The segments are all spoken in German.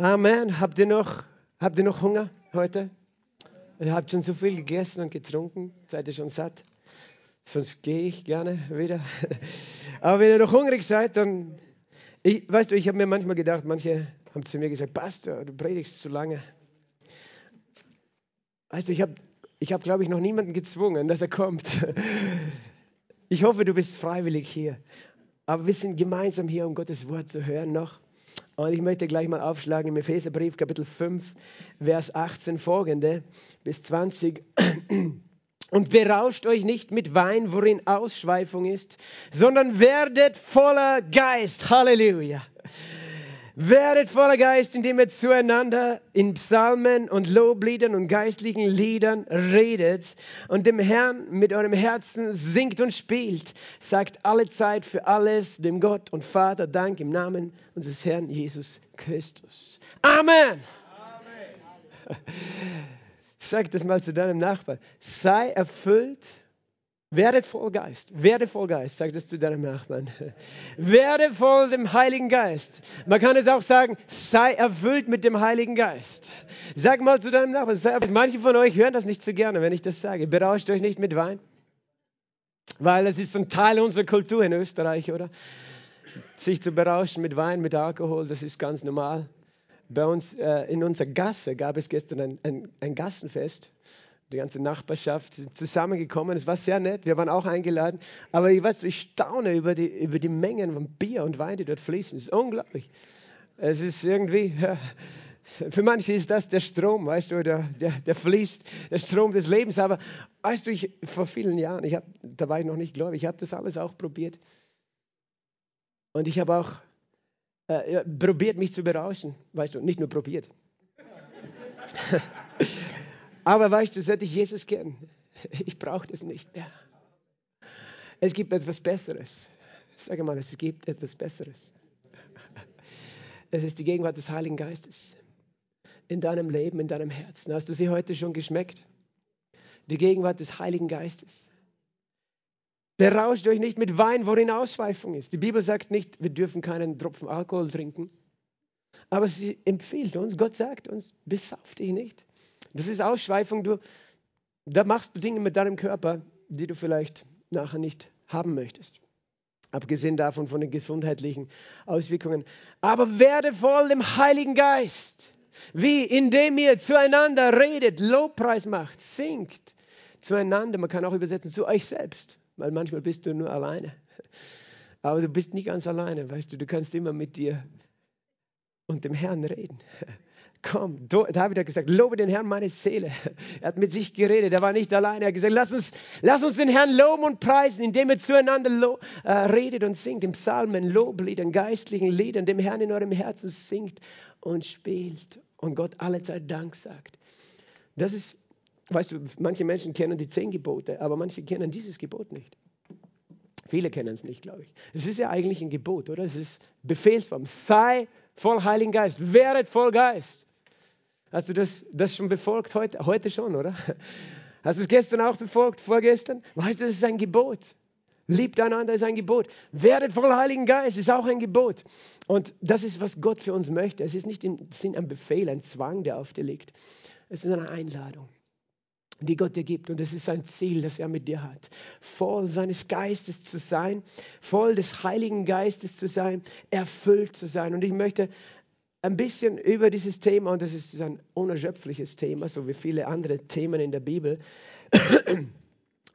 Amen. Habt ihr noch, habt ihr noch Hunger heute? Ihr habt schon so viel gegessen und getrunken. Seid ihr schon satt? Sonst gehe ich gerne wieder. Aber wenn ihr noch hungrig seid, dann, ich, weißt du, ich habe mir manchmal gedacht, manche haben zu mir gesagt, Pastor, du predigst zu lange. Also ich habe, ich hab, glaube ich, noch niemanden gezwungen, dass er kommt. Ich hoffe, du bist freiwillig hier. Aber wir sind gemeinsam hier, um Gottes Wort zu hören noch. Und ich möchte gleich mal aufschlagen im Epheserbrief, Kapitel 5, Vers 18 folgende bis 20. Und berauscht euch nicht mit Wein, worin Ausschweifung ist, sondern werdet voller Geist. Halleluja. Werdet voller Geist, indem ihr zueinander in Psalmen und Lobliedern und geistlichen Liedern redet und dem Herrn mit eurem Herzen singt und spielt. Sagt alle Zeit für alles dem Gott und Vater Dank im Namen unseres Herrn Jesus Christus. Amen. Amen. Sag das mal zu deinem Nachbarn. Sei erfüllt werde voll Geist, werde voll Geist, sag das zu deinem Nachbarn. Werde voll dem Heiligen Geist. Man kann es auch sagen, sei erfüllt mit dem Heiligen Geist. Sag mal zu deinem Nachbarn, sei, manche von euch hören das nicht so gerne, wenn ich das sage. Berauscht euch nicht mit Wein, weil es ist ein Teil unserer Kultur in Österreich, oder? Sich zu berauschen mit Wein, mit Alkohol, das ist ganz normal. Bei uns äh, in unserer Gasse gab es gestern ein, ein, ein Gassenfest die ganze Nachbarschaft zusammengekommen. Es war sehr nett, wir waren auch eingeladen. Aber ich weiß, ich staune über die, über die Mengen von Bier und Wein, die dort fließen. Es ist unglaublich. Es ist irgendwie, ja, für manche ist das der Strom, weißt du, der, der, der fließt, der Strom des Lebens. Aber weißt du, ich, vor vielen Jahren, ich hab, da war ich noch nicht gläubig, ich habe das alles auch probiert. Und ich habe auch äh, probiert, mich zu berauschen. Weißt du, nicht nur probiert. Aber weißt du, seit ich Jesus kenne, ich brauche das nicht mehr. Es gibt etwas Besseres. Sag mal, es gibt etwas Besseres. Es ist die Gegenwart des Heiligen Geistes in deinem Leben, in deinem Herzen. Hast du sie heute schon geschmeckt? Die Gegenwart des Heiligen Geistes. Berauscht euch nicht mit Wein, worin Ausschweifung ist. Die Bibel sagt nicht, wir dürfen keinen Tropfen Alkohol trinken. Aber sie empfiehlt uns, Gott sagt uns, besauf dich nicht. Das ist Ausschweifung. Du, da machst du Dinge mit deinem Körper, die du vielleicht nachher nicht haben möchtest. Abgesehen davon von den gesundheitlichen Auswirkungen. Aber werde voll dem Heiligen Geist. Wie? Indem ihr zueinander redet, Lobpreis macht, singt zueinander. Man kann auch übersetzen zu euch selbst, weil manchmal bist du nur alleine. Aber du bist nie ganz alleine, weißt du, du kannst immer mit dir und dem Herrn reden. Komm, David hat gesagt, lobe den Herrn meine Seele. Er hat mit sich geredet, er war nicht alleine. Er hat gesagt, lass uns, lass uns den Herrn loben und preisen, indem ihr zueinander äh, redet und singt, im Psalmen, Lobliedern, geistlichen Liedern, dem Herrn in eurem Herzen singt und spielt und Gott alle Zeit Dank sagt. Das ist, weißt du, manche Menschen kennen die zehn Gebote, aber manche kennen dieses Gebot nicht. Viele kennen es nicht, glaube ich. Es ist ja eigentlich ein Gebot, oder? Es ist Befehlsform. Sei voll Heiligen Geist, werdet voll Geist. Hast du das, das schon befolgt heute? Heute schon, oder? Hast du es gestern auch befolgt, vorgestern? Weißt du, das ist ein Gebot. Liebt einander ist ein Gebot. Werdet voll Heiligen Geist ist auch ein Gebot. Und das ist, was Gott für uns möchte. Es ist nicht im Sinn ein Befehl, ein Zwang, der auf dir liegt. Es ist eine Einladung, die Gott dir gibt. Und es ist ein Ziel, das er mit dir hat. Voll seines Geistes zu sein, voll des Heiligen Geistes zu sein, erfüllt zu sein. Und ich möchte ein bisschen über dieses Thema, und das ist ein unerschöpfliches Thema, so wie viele andere Themen in der Bibel,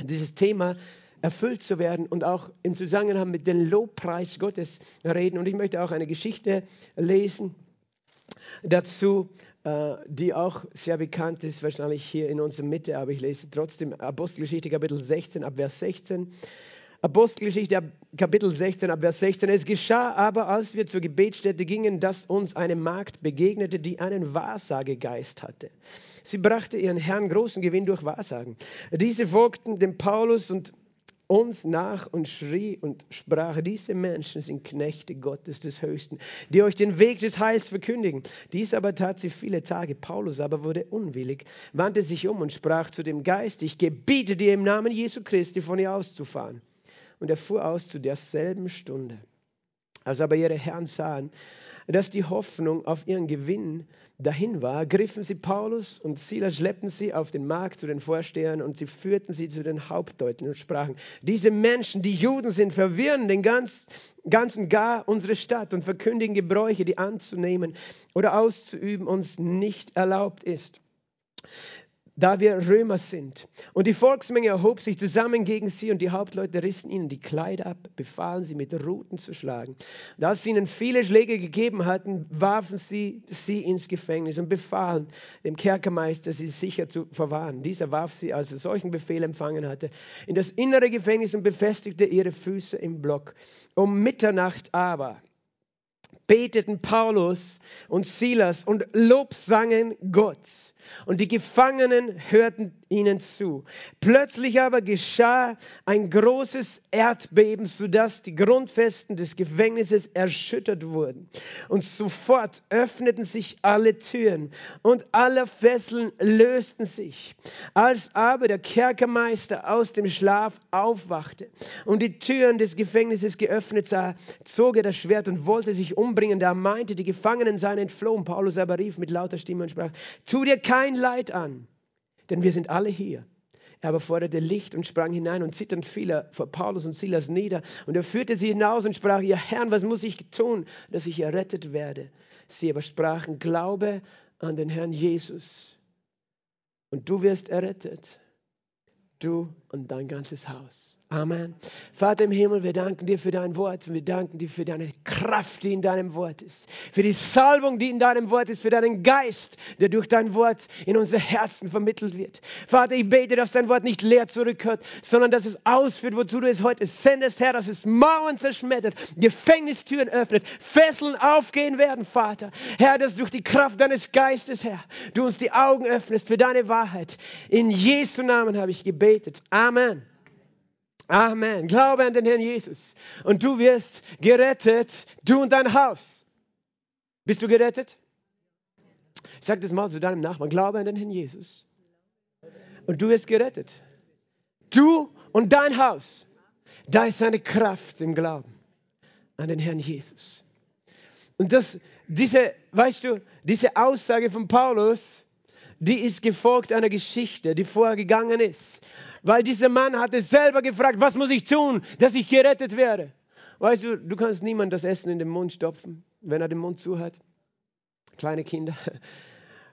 dieses Thema erfüllt zu werden und auch im Zusammenhang mit dem Lobpreis Gottes reden. Und ich möchte auch eine Geschichte lesen dazu, äh, die auch sehr bekannt ist, wahrscheinlich hier in unserer Mitte, aber ich lese trotzdem Apostelgeschichte Kapitel 16 ab Vers 16. Apostelgeschichte Kapitel 16 ab Vers 16. Es geschah aber, als wir zur Gebetsstätte gingen, dass uns eine Magd begegnete, die einen Wahrsagegeist hatte. Sie brachte ihren Herrn großen Gewinn durch Wahrsagen. Diese folgten dem Paulus und uns nach und schrie und sprach, diese Menschen sind Knechte Gottes des Höchsten, die euch den Weg des Heils verkündigen. Dies aber tat sie viele Tage. Paulus aber wurde unwillig, wandte sich um und sprach zu dem Geist, ich gebiete dir im Namen Jesu Christi von ihr auszufahren und er fuhr aus zu derselben Stunde. Als aber ihre Herren sahen, dass die Hoffnung auf ihren Gewinn dahin war, griffen sie Paulus und Silas, schleppten sie auf den Markt zu den Vorstehern und sie führten sie zu den Hauptdeutern und sprachen, diese Menschen, die Juden sind, verwirren den ganz, ganzen gar unsere Stadt und verkündigen Gebräuche, die anzunehmen oder auszuüben uns nicht erlaubt ist da wir Römer sind. Und die Volksmenge erhob sich zusammen gegen sie und die Hauptleute rissen ihnen die Kleider ab, befahlen sie mit Ruten zu schlagen. Da sie ihnen viele Schläge gegeben hatten, warfen sie sie ins Gefängnis und befahlen dem Kerkermeister, sie sicher zu verwahren. Dieser warf sie, als er solchen Befehl empfangen hatte, in das innere Gefängnis und befestigte ihre Füße im Block. Um Mitternacht aber beteten Paulus und Silas und lobsangen Gott und die Gefangenen hörten ihnen zu. Plötzlich aber geschah ein großes Erdbeben, sodass die Grundfesten des Gefängnisses erschüttert wurden. Und sofort öffneten sich alle Türen und alle Fesseln lösten sich. Als aber der Kerkermeister aus dem Schlaf aufwachte und die Türen des Gefängnisses geöffnet sah, zog er das Schwert und wollte sich umbringen. Da meinte, die Gefangenen seien entflohen. Paulus aber rief mit lauter Stimme und sprach, tu dir kein Leid an denn wir sind alle hier. Er aber forderte Licht und sprang hinein und zitternd fiel er vor Paulus und Silas nieder. Und er führte sie hinaus und sprach, ihr Herrn, was muss ich tun, dass ich errettet werde? Sie aber sprachen, glaube an den Herrn Jesus und du wirst errettet, du und dein ganzes Haus. Amen. Vater im Himmel, wir danken dir für dein Wort und wir danken dir für deine Kraft, die in deinem Wort ist, für die Salbung, die in deinem Wort ist, für deinen Geist, der durch dein Wort in unsere Herzen vermittelt wird. Vater, ich bete, dass dein Wort nicht leer zurückhört, sondern dass es ausführt, wozu du es heute sendest, Herr, dass es Mauern zerschmettert, Gefängnistüren öffnet, Fesseln aufgehen werden, Vater. Herr, dass durch die Kraft deines Geistes, Herr, du uns die Augen öffnest für deine Wahrheit. In Jesu Namen habe ich gebetet. Amen. Amen. Glaube an den Herrn Jesus. Und du wirst gerettet, du und dein Haus. Bist du gerettet? Sag das mal zu deinem Nachbarn. Glaube an den Herrn Jesus. Und du wirst gerettet. Du und dein Haus. Da ist seine Kraft im Glauben an den Herrn Jesus. Und das, diese, weißt du, diese Aussage von Paulus, die ist gefolgt einer Geschichte, die vorher gegangen ist weil dieser Mann hatte selber gefragt, was muss ich tun, dass ich gerettet werde? Weißt du, du kannst niemand das Essen in den Mund stopfen, wenn er den Mund zu hat. Kleine Kinder.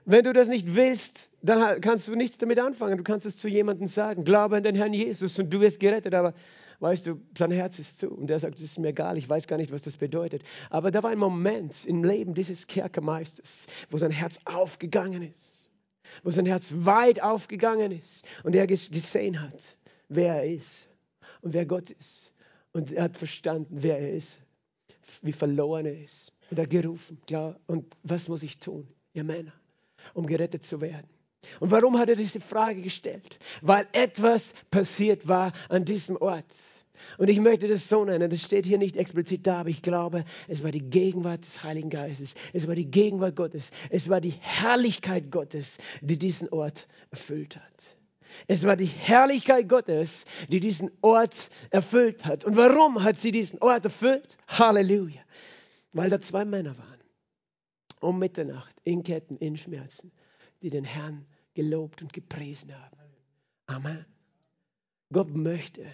Wenn du das nicht willst, dann kannst du nichts damit anfangen. Du kannst es zu jemandem sagen. Glaube an den Herrn Jesus und du wirst gerettet. Aber weißt du, sein Herz ist zu. Und er sagt, es ist mir egal, ich weiß gar nicht, was das bedeutet. Aber da war ein Moment im Leben dieses Kerkermeisters, wo sein Herz aufgegangen ist wo sein Herz weit aufgegangen ist und er gesehen hat, wer er ist und wer Gott ist. Und er hat verstanden, wer er ist, wie verloren er ist. Und er hat gerufen, ja, und was muss ich tun, ihr Männer, um gerettet zu werden? Und warum hat er diese Frage gestellt? Weil etwas passiert war an diesem Ort. Und ich möchte das so nennen, das steht hier nicht explizit da, aber ich glaube, es war die Gegenwart des Heiligen Geistes, es war die Gegenwart Gottes, es war die Herrlichkeit Gottes, die diesen Ort erfüllt hat. Es war die Herrlichkeit Gottes, die diesen Ort erfüllt hat. Und warum hat sie diesen Ort erfüllt? Halleluja. Weil da zwei Männer waren, um Mitternacht, in Ketten, in Schmerzen, die den Herrn gelobt und gepriesen haben. Amen. Gott möchte,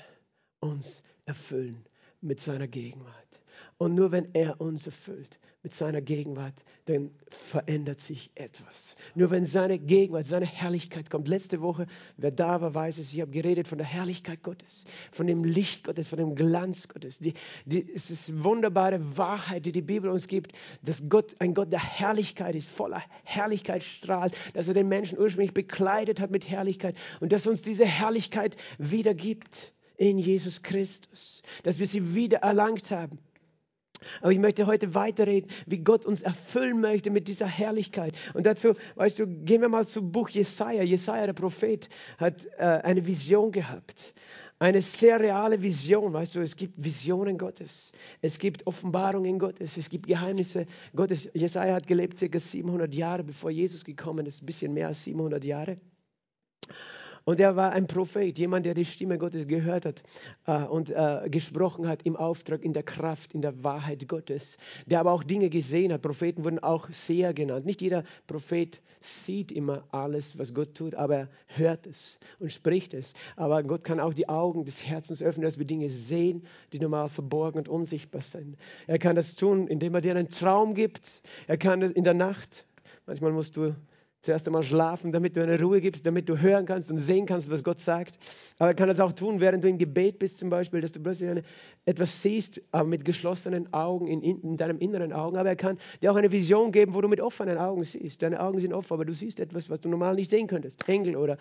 uns erfüllen mit seiner Gegenwart. Und nur wenn er uns erfüllt mit seiner Gegenwart, dann verändert sich etwas. Nur wenn seine Gegenwart, seine Herrlichkeit kommt. Letzte Woche, wer da war, weiß es, ich habe geredet von der Herrlichkeit Gottes, von dem Licht Gottes, von dem Glanz Gottes. Die, die, es ist wunderbare Wahrheit, die die Bibel uns gibt, dass Gott ein Gott der Herrlichkeit ist, voller Herrlichkeit strahlt, dass er den Menschen ursprünglich bekleidet hat mit Herrlichkeit und dass uns diese Herrlichkeit wiedergibt in Jesus Christus, dass wir sie wieder erlangt haben. Aber ich möchte heute weiterreden, wie Gott uns erfüllen möchte mit dieser Herrlichkeit. Und dazu, weißt du, gehen wir mal zum Buch Jesaja. Jesaja, der Prophet, hat äh, eine Vision gehabt. Eine sehr reale Vision, weißt du, es gibt Visionen Gottes, es gibt Offenbarungen Gottes, es gibt Geheimnisse Gottes. Jesaja hat gelebt circa 700 Jahre, bevor Jesus gekommen ist, ein bisschen mehr als 700 Jahre. Und er war ein Prophet, jemand, der die Stimme Gottes gehört hat äh, und äh, gesprochen hat im Auftrag, in der Kraft, in der Wahrheit Gottes. Der aber auch Dinge gesehen hat. Propheten wurden auch Seher genannt. Nicht jeder Prophet sieht immer alles, was Gott tut, aber er hört es und spricht es. Aber Gott kann auch die Augen des Herzens öffnen, dass wir Dinge sehen, die normal verborgen und unsichtbar sind. Er kann das tun, indem er dir einen Traum gibt. Er kann in der Nacht, manchmal musst du zuerst einmal schlafen, damit du eine Ruhe gibst, damit du hören kannst und sehen kannst, was Gott sagt. Aber er kann das auch tun, während du im Gebet bist zum Beispiel, dass du plötzlich eine, etwas siehst, aber mit geschlossenen Augen, in, in, deinem inneren Augen. Aber er kann dir auch eine Vision geben, wo du mit offenen Augen siehst. Deine Augen sind offen, aber du siehst etwas, was du normal nicht sehen könntest. Engel oder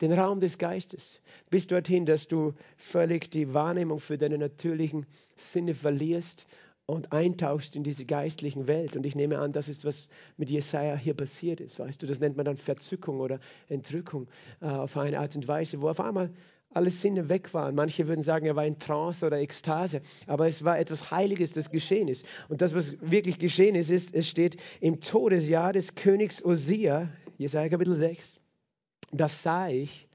den Raum des Geistes. Bis dorthin, dass du völlig die Wahrnehmung für deine natürlichen Sinne verlierst und eintauchst in diese geistlichen Welt. Und ich nehme an, das ist, was mit Jesaja hier passiert ist. Weißt du, das nennt man dann Verzückung oder Entrückung äh, auf eine Art und Weise, wo auf einmal alle Sinne weg waren. Manche würden sagen, er war in Trance oder Ekstase, aber es war etwas Heiliges, das geschehen ist. Und das, was wirklich geschehen ist, ist, es steht im Todesjahr des Königs Osia, Jesaja Kapitel 6, das sah ich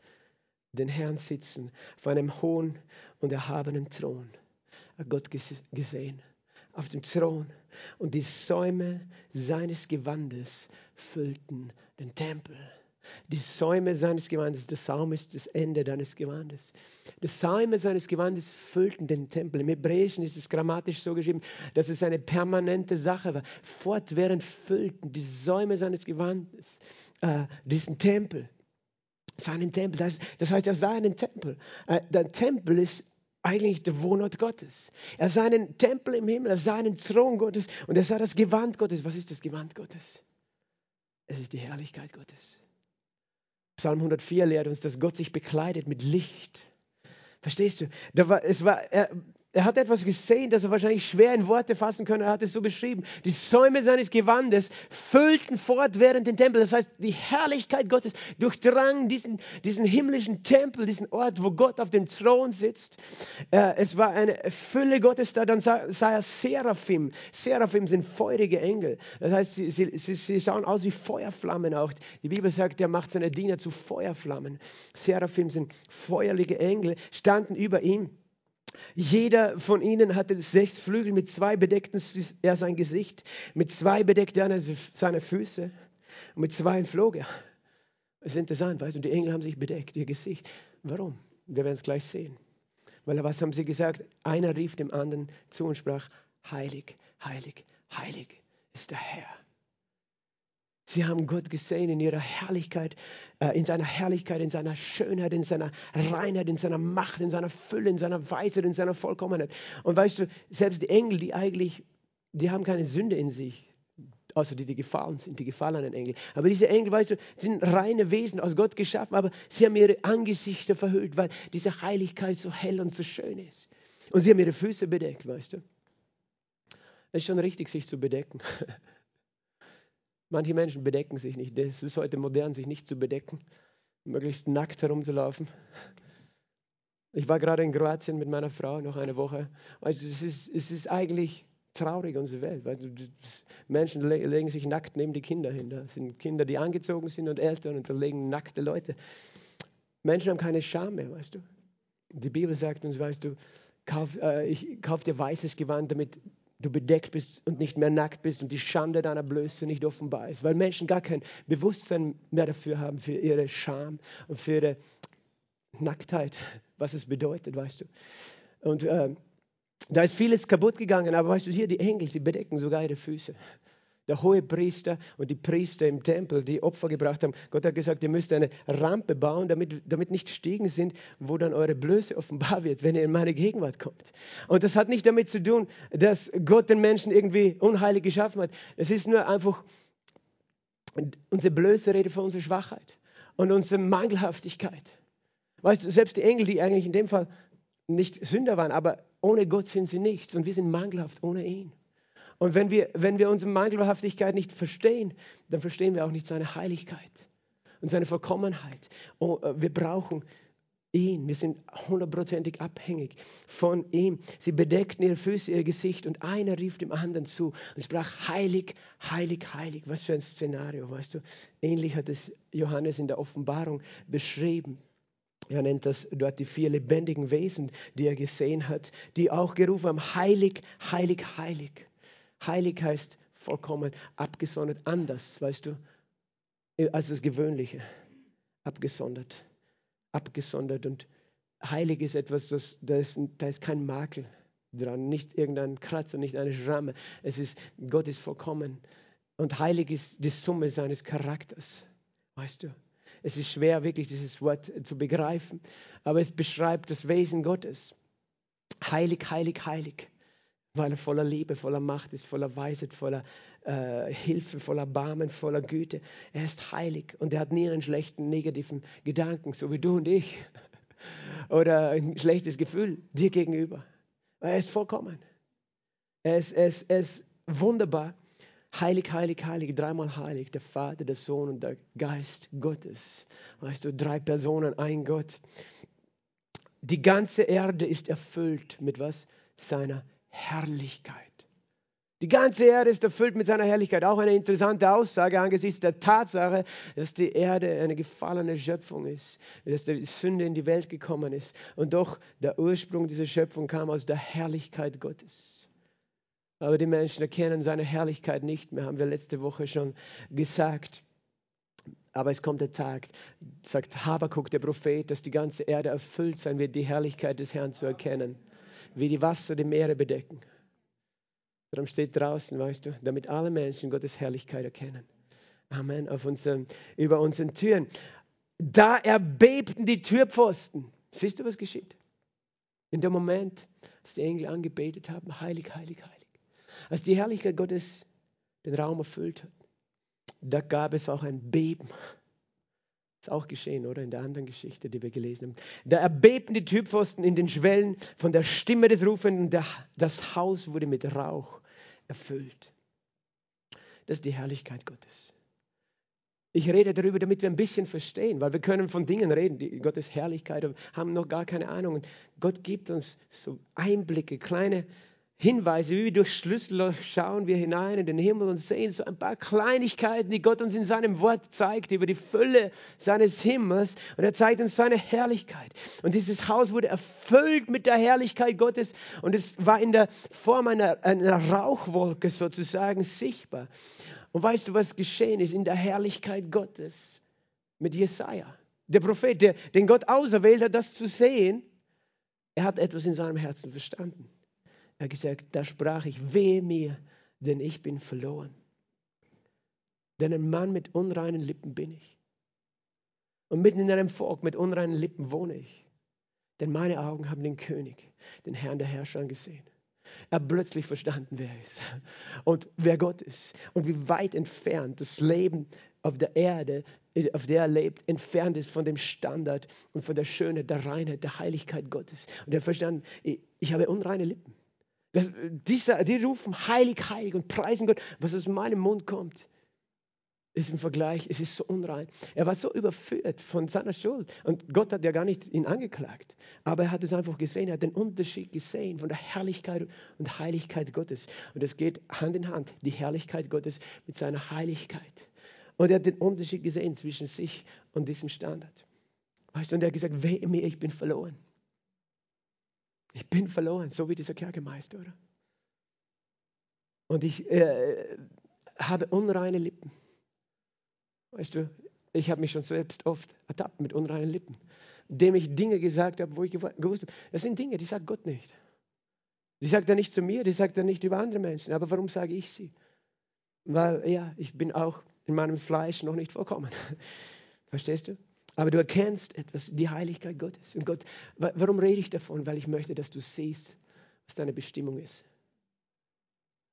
den Herrn sitzen auf einem hohen und erhabenen Thron. Gott gesehen auf dem Thron und die Säume seines Gewandes füllten den Tempel. Die Säume seines Gewandes, der Saum ist das Ende deines Gewandes. Die Säume seines Gewandes füllten den Tempel. Im Hebräischen ist es grammatisch so geschrieben, dass es eine permanente Sache war. Fortwährend füllten die Säume seines Gewandes äh, diesen Tempel. Seinen Tempel. Das, das heißt, er sah einen Tempel. Äh, der Tempel ist eigentlich der Wohnort Gottes. Er sah einen Tempel im Himmel, er sah einen Thron Gottes und er sah das Gewand Gottes. Was ist das Gewand Gottes? Es ist die Herrlichkeit Gottes. Psalm 104 lehrt uns, dass Gott sich bekleidet mit Licht. Verstehst du? Da war, es war, er, er hat etwas gesehen, das er wahrscheinlich schwer in Worte fassen kann. Er hat es so beschrieben. Die Säume seines Gewandes füllten fortwährend den Tempel. Das heißt, die Herrlichkeit Gottes durchdrang diesen, diesen himmlischen Tempel, diesen Ort, wo Gott auf dem Thron sitzt. Äh, es war eine Fülle Gottes da. Dann sah, er Seraphim. Seraphim sind feurige Engel. Das heißt, sie, sie, sie, sie schauen aus wie Feuerflammen auch. Die Bibel sagt, er macht seine Diener zu Feuerflammen. Seraphim sind feuerliche Engel, standen über ihm. Jeder von ihnen hatte sechs Flügel, mit zwei bedeckten er sein Gesicht, mit zwei bedeckte er seine Füße mit zwei flog er. Das ist interessant, weißt du, die Engel haben sich bedeckt, ihr Gesicht. Warum? Wir werden es gleich sehen. Weil was haben sie gesagt? Einer rief dem anderen zu und sprach, heilig, heilig, heilig ist der Herr Sie haben Gott gesehen in ihrer Herrlichkeit, äh, in seiner Herrlichkeit, in seiner Schönheit, in seiner Reinheit, in seiner Macht, in seiner Fülle, in seiner Weisheit, in seiner Vollkommenheit. Und weißt du, selbst die Engel, die eigentlich, die haben keine Sünde in sich, außer die, die gefallen sind, die gefallenen Engel. Aber diese Engel, weißt du, sind reine Wesen, aus Gott geschaffen, aber sie haben ihre Angesichter verhüllt, weil diese Heiligkeit so hell und so schön ist. Und sie haben ihre Füße bedeckt, weißt du. Es ist schon richtig, sich zu bedecken. Manche Menschen bedecken sich nicht. Es ist heute modern, sich nicht zu bedecken, möglichst nackt herumzulaufen. Ich war gerade in Kroatien mit meiner Frau noch eine Woche. Also es ist, es ist eigentlich traurig, unsere Welt. Weil Menschen legen sich nackt neben die Kinder hin. Da sind Kinder, die angezogen sind und Eltern und da legen nackte Leute. Menschen haben keine Scham mehr, weißt du. Die Bibel sagt uns, weißt du, kauf, äh, ich kauf dir weißes Gewand, damit du bedeckt bist und nicht mehr nackt bist und die Schande deiner Blöße nicht offenbar ist, weil Menschen gar kein Bewusstsein mehr dafür haben, für ihre Scham und für ihre Nacktheit, was es bedeutet, weißt du. Und äh, da ist vieles kaputt gegangen, aber weißt du, hier die Engel, sie bedecken sogar ihre Füße der hohe Priester und die Priester im Tempel, die Opfer gebracht haben. Gott hat gesagt, ihr müsst eine Rampe bauen, damit, damit nicht Stiegen sind, wo dann eure Blöße offenbar wird, wenn ihr in meine Gegenwart kommt. Und das hat nicht damit zu tun, dass Gott den Menschen irgendwie unheilig geschaffen hat. Es ist nur einfach unsere Blöße Rede von unserer Schwachheit und unserer Mangelhaftigkeit. Weißt du, selbst die Engel, die eigentlich in dem Fall nicht Sünder waren, aber ohne Gott sind sie nichts und wir sind mangelhaft ohne ihn. Und wenn wir, wenn wir unsere Mangelhaftigkeit nicht verstehen, dann verstehen wir auch nicht seine Heiligkeit und seine Vollkommenheit. Oh, äh, wir brauchen ihn. Wir sind hundertprozentig abhängig von ihm. Sie bedeckten ihre Füße, ihr Gesicht und einer rief dem anderen zu und sprach, heilig, heilig, heilig. Was für ein Szenario, weißt du? Ähnlich hat es Johannes in der Offenbarung beschrieben. Er nennt das dort die vier lebendigen Wesen, die er gesehen hat, die auch gerufen haben, heilig, heilig, heilig. Heilig heißt vollkommen abgesondert, anders, weißt du, als das Gewöhnliche. Abgesondert, abgesondert. Und heilig ist etwas, das, da, ist, da ist kein Makel dran, nicht irgendein Kratzer, nicht eine Schramme. Es ist, Gott ist vollkommen. Und heilig ist die Summe seines Charakters, weißt du. Es ist schwer, wirklich dieses Wort zu begreifen, aber es beschreibt das Wesen Gottes. Heilig, heilig, heilig, weil er voller Liebe, voller Macht ist, voller Weisheit, voller äh, Hilfe, voller Barmen, voller Güte. Er ist heilig und er hat nie einen schlechten, negativen Gedanken, so wie du und ich. Oder ein schlechtes Gefühl dir gegenüber. Er ist vollkommen. Er ist, er ist, er ist wunderbar. Heilig, heilig, heilig, dreimal heilig, der Vater, der Sohn und der Geist Gottes. Weißt du, drei Personen, ein Gott. Die ganze Erde ist erfüllt mit was? Seiner Herrlichkeit. Die ganze Erde ist erfüllt mit seiner Herrlichkeit. Auch eine interessante Aussage angesichts der Tatsache, dass die Erde eine gefallene Schöpfung ist, dass die Sünde in die Welt gekommen ist. Und doch der Ursprung dieser Schöpfung kam aus der Herrlichkeit Gottes. Aber die Menschen erkennen seine Herrlichkeit nicht mehr, haben wir letzte Woche schon gesagt. Aber es kommt der Tag, sagt Habakuk, der Prophet, dass die ganze Erde erfüllt sein wird, die Herrlichkeit des Herrn zu erkennen, wie die Wasser die Meere bedecken. Darum steht draußen, weißt du, damit alle Menschen Gottes Herrlichkeit erkennen. Amen. Auf unseren, über unseren Türen. Da erbebten die Türpfosten. Siehst du, was geschieht? In dem Moment, als die Engel angebetet haben, heilig, heilig, heilig. Als die Herrlichkeit Gottes den Raum erfüllt hat, da gab es auch ein Beben. Ist auch geschehen, oder? In der anderen Geschichte, die wir gelesen haben. Da erbebten die Türpfosten in den Schwellen von der Stimme des Rufenden. Das Haus wurde mit Rauch erfüllt. Das ist die Herrlichkeit Gottes. Ich rede darüber, damit wir ein bisschen verstehen, weil wir können von Dingen reden, die Gottes Herrlichkeit haben noch gar keine Ahnung. Und Gott gibt uns so Einblicke, kleine Hinweise, wie wir durch Schlüsselloch schauen wir hinein in den Himmel und sehen so ein paar Kleinigkeiten, die Gott uns in seinem Wort zeigt, über die Fülle seines Himmels. Und er zeigt uns seine Herrlichkeit. Und dieses Haus wurde erfüllt mit der Herrlichkeit Gottes und es war in der Form einer, einer Rauchwolke sozusagen sichtbar. Und weißt du, was geschehen ist in der Herrlichkeit Gottes mit Jesaja? Der Prophet, der, den Gott auserwählt hat, das zu sehen, er hat etwas in seinem Herzen verstanden. Er hat gesagt, da sprach ich, wehe mir, denn ich bin verloren. Denn ein Mann mit unreinen Lippen bin ich. Und mitten in einem Volk mit unreinen Lippen wohne ich. Denn meine Augen haben den König, den Herrn der Herrscher gesehen. Er hat plötzlich verstanden, wer er ist und wer Gott ist und wie weit entfernt das Leben auf der Erde, auf der er lebt, entfernt ist von dem Standard und von der Schönheit, der Reinheit, der Heiligkeit Gottes. Und er hat verstanden, ich, ich habe unreine Lippen. Das, diese, die rufen heilig, heilig und preisen Gott. Was aus meinem Mund kommt, ist im Vergleich, es ist so unrein. Er war so überführt von seiner Schuld. Und Gott hat ja gar nicht ihn angeklagt. Aber er hat es einfach gesehen, er hat den Unterschied gesehen von der Herrlichkeit und Heiligkeit Gottes. Und es geht Hand in Hand, die Herrlichkeit Gottes mit seiner Heiligkeit. Und er hat den Unterschied gesehen zwischen sich und diesem Standard. Weißt du, und er hat gesagt, weh mir, ich bin verloren. Ich bin verloren, so wie dieser Kerkermeister, oder? Und ich äh, habe unreine Lippen. Weißt du, ich habe mich schon selbst oft ertappt mit unreinen Lippen, indem ich Dinge gesagt habe, wo ich gewusst habe, das sind Dinge, die sagt Gott nicht. Die sagt er nicht zu mir, die sagt er nicht über andere Menschen. Aber warum sage ich sie? Weil, ja, ich bin auch in meinem Fleisch noch nicht vollkommen. Verstehst du? Aber du erkennst etwas, die Heiligkeit Gottes. Und Gott, warum rede ich davon? Weil ich möchte, dass du siehst, was deine Bestimmung ist.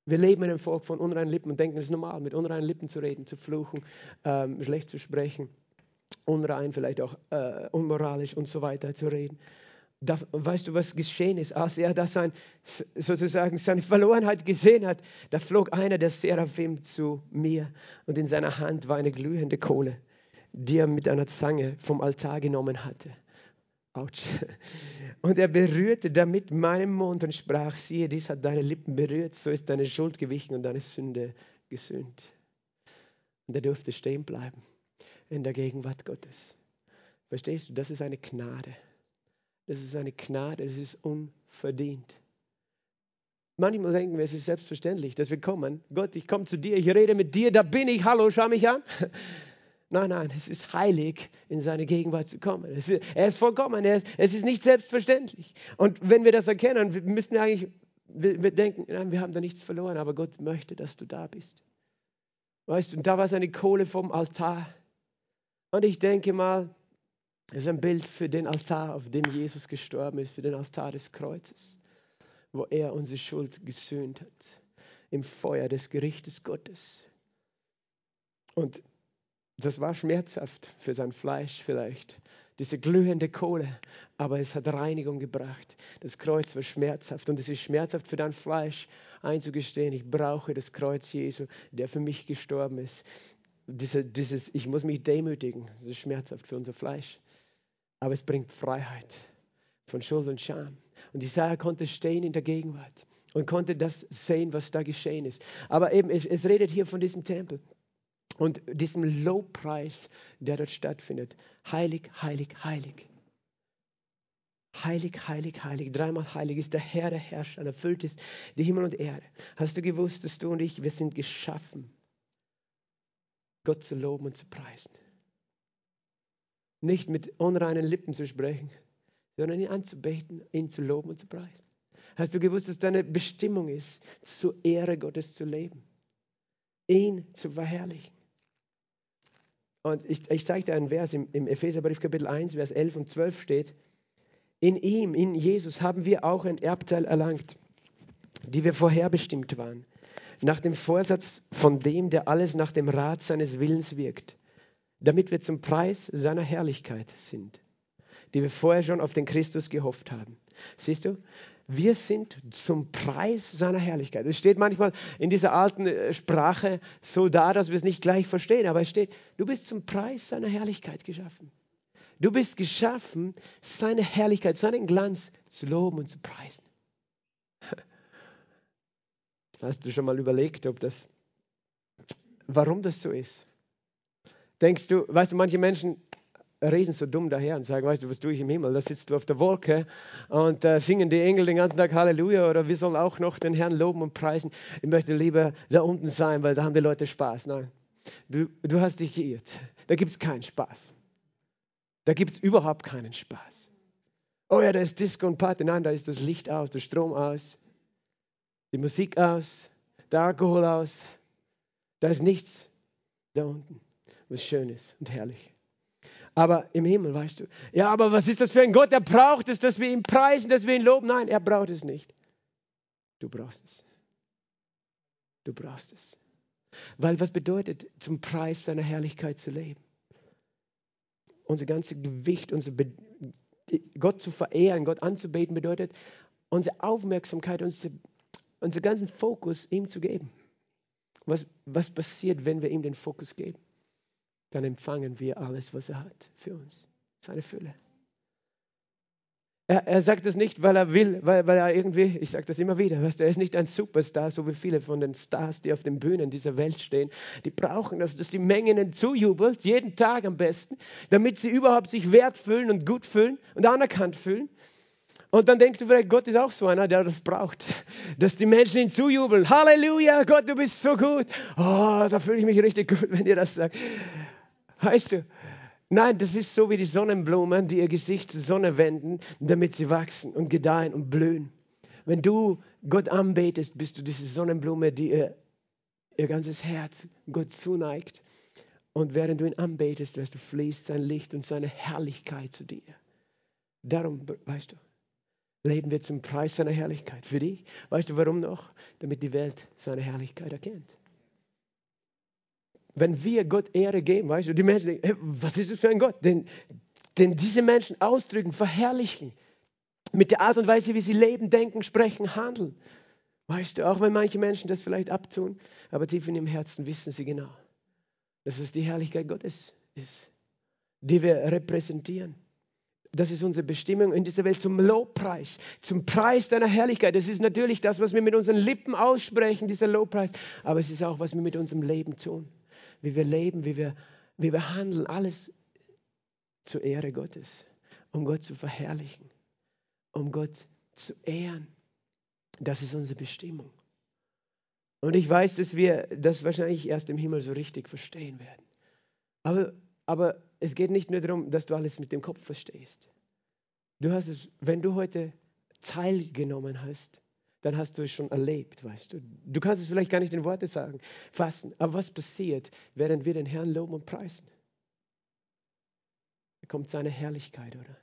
Wir leben in einem Volk von unreinen Lippen und denken, es ist normal, mit unreinen Lippen zu reden, zu fluchen, ähm, schlecht zu sprechen, unrein, vielleicht auch äh, unmoralisch und so weiter zu reden. Da, weißt du, was geschehen ist, als er das sein, sozusagen seine Verlorenheit gesehen hat? Da flog einer der Seraphim zu mir und in seiner Hand war eine glühende Kohle die er mit einer Zange vom Altar genommen hatte. Autsch. Und er berührte damit meinen Mund und sprach, siehe, dies hat deine Lippen berührt, so ist deine Schuld gewichen und deine Sünde gesühnt. Und er durfte stehen bleiben in der Gegenwart Gottes. Verstehst du? Das ist eine Gnade. Das ist eine Gnade, es ist unverdient. Manchmal denken wir, es ist selbstverständlich, dass wir kommen. Gott, ich komme zu dir, ich rede mit dir, da bin ich, hallo, schau mich an. Nein, nein, es ist heilig, in seine Gegenwart zu kommen. Ist, er ist vollkommen, er ist, es ist nicht selbstverständlich. Und wenn wir das erkennen, müssen wir eigentlich, wir, wir denken, nein, wir haben da nichts verloren, aber Gott möchte, dass du da bist. Weißt du, und da war seine Kohle vom Altar. Und ich denke mal, es ist ein Bild für den Altar, auf dem Jesus gestorben ist, für den Altar des Kreuzes, wo er unsere Schuld gesöhnt hat, im Feuer des Gerichtes Gottes. Und das war schmerzhaft für sein Fleisch vielleicht, diese glühende Kohle, aber es hat Reinigung gebracht. Das Kreuz war schmerzhaft und es ist schmerzhaft für dein Fleisch einzugestehen, ich brauche das Kreuz Jesu, der für mich gestorben ist. Diese, dieses, ich muss mich demütigen, das ist schmerzhaft für unser Fleisch, aber es bringt Freiheit von Schuld und Scham. Und Isaiah konnte stehen in der Gegenwart und konnte das sehen, was da geschehen ist. Aber eben, es, es redet hier von diesem Tempel und diesem Lobpreis, der dort stattfindet. Heilig, heilig, heilig. Heilig, heilig, heilig, dreimal heilig ist der Herr, der Herrscher, erfüllt ist die Himmel und Erde. Hast du gewusst, dass du und ich, wir sind geschaffen, Gott zu loben und zu preisen? Nicht mit unreinen Lippen zu sprechen, sondern ihn anzubeten, ihn zu loben und zu preisen. Hast du gewusst, dass deine Bestimmung ist, zur Ehre Gottes zu leben, ihn zu verherrlichen? Und ich, ich zeige dir einen Vers im, im Epheserbrief Kapitel 1, Vers 11 und 12 steht, in ihm, in Jesus, haben wir auch ein Erbteil erlangt, die wir vorherbestimmt waren, nach dem Vorsatz von dem, der alles nach dem Rat seines Willens wirkt, damit wir zum Preis seiner Herrlichkeit sind, die wir vorher schon auf den Christus gehofft haben. Siehst du, wir sind zum Preis seiner Herrlichkeit. Es steht manchmal in dieser alten äh, Sprache so da, dass wir es nicht gleich verstehen, aber es steht, du bist zum Preis seiner Herrlichkeit geschaffen. Du bist geschaffen, seine Herrlichkeit, seinen Glanz zu loben und zu preisen. Hast du schon mal überlegt, ob das, warum das so ist? Denkst du, weißt du, manche Menschen reden so dumm daher und sagen, weißt du, was tue ich im Himmel? Da sitzt du auf der Wolke und äh, singen die Engel den ganzen Tag Halleluja oder wir sollen auch noch den Herrn loben und preisen. Ich möchte lieber da unten sein, weil da haben die Leute Spaß. Nein, du, du hast dich geirrt. Da gibt es keinen Spaß. Da gibt es überhaupt keinen Spaß. Oh ja, da ist Disco und Party. Nein, da ist das Licht aus, der Strom aus, die Musik aus, der Alkohol aus. Da ist nichts da unten, was schön ist und herrlich. Aber im Himmel, weißt du, ja, aber was ist das für ein Gott? Er braucht es, dass wir ihn preisen, dass wir ihn loben. Nein, er braucht es nicht. Du brauchst es. Du brauchst es. Weil was bedeutet, zum Preis seiner Herrlichkeit zu leben? Unser ganzes Gewicht, unser Be Gott zu verehren, Gott anzubeten, bedeutet, unsere Aufmerksamkeit, unsere, unseren ganzen Fokus ihm zu geben. Was, was passiert, wenn wir ihm den Fokus geben? Dann empfangen wir alles, was er hat für uns. Seine Fülle. Er, er sagt das nicht, weil er will, weil, weil er irgendwie, ich sage das immer wieder, weißt du, er ist nicht ein Superstar, so wie viele von den Stars, die auf den Bühnen dieser Welt stehen. Die brauchen das, dass die Menge ihnen zujubelt, jeden Tag am besten, damit sie überhaupt sich wert fühlen und gut fühlen und anerkannt fühlen. Und dann denkst du vielleicht, Gott ist auch so einer, der das braucht, dass die Menschen ihn zujubeln. Halleluja, Gott, du bist so gut. Oh, da fühle ich mich richtig gut, wenn ihr das sagt. Weißt du? Nein, das ist so wie die Sonnenblumen, die ihr Gesicht zur Sonne wenden, damit sie wachsen und gedeihen und blühen. Wenn du Gott anbetest, bist du diese Sonnenblume, die ihr, ihr ganzes Herz Gott zuneigt. Und während du ihn anbetest, weißt du, fließt sein Licht und seine Herrlichkeit zu dir. Darum, weißt du, leben wir zum Preis seiner Herrlichkeit. Für dich, weißt du warum noch? Damit die Welt seine Herrlichkeit erkennt wenn wir Gott Ehre geben, weißt du, die Menschen denken, hey, was ist das für ein Gott? Den, den diese Menschen ausdrücken, verherrlichen, mit der Art und Weise, wie sie leben, denken, sprechen, handeln. Weißt du, auch wenn manche Menschen das vielleicht abtun, aber tief in ihrem Herzen wissen sie genau, dass es die Herrlichkeit Gottes ist, die wir repräsentieren. Das ist unsere Bestimmung in dieser Welt zum Lobpreis, zum Preis deiner Herrlichkeit. Das ist natürlich das, was wir mit unseren Lippen aussprechen, dieser Lobpreis, aber es ist auch, was wir mit unserem Leben tun wie wir leben, wie wir, wie wir handeln, alles zur Ehre Gottes, um Gott zu verherrlichen, um Gott zu ehren. Das ist unsere Bestimmung. Und ich weiß, dass wir das wahrscheinlich erst im Himmel so richtig verstehen werden. Aber, aber es geht nicht nur darum, dass du alles mit dem Kopf verstehst. Du hast es, wenn du heute teilgenommen hast, dann hast du es schon erlebt, weißt du. Du kannst es vielleicht gar nicht in Worte sagen, fassen. Aber was passiert, während wir den Herrn loben und preisen? Da kommt seine Herrlichkeit, oder?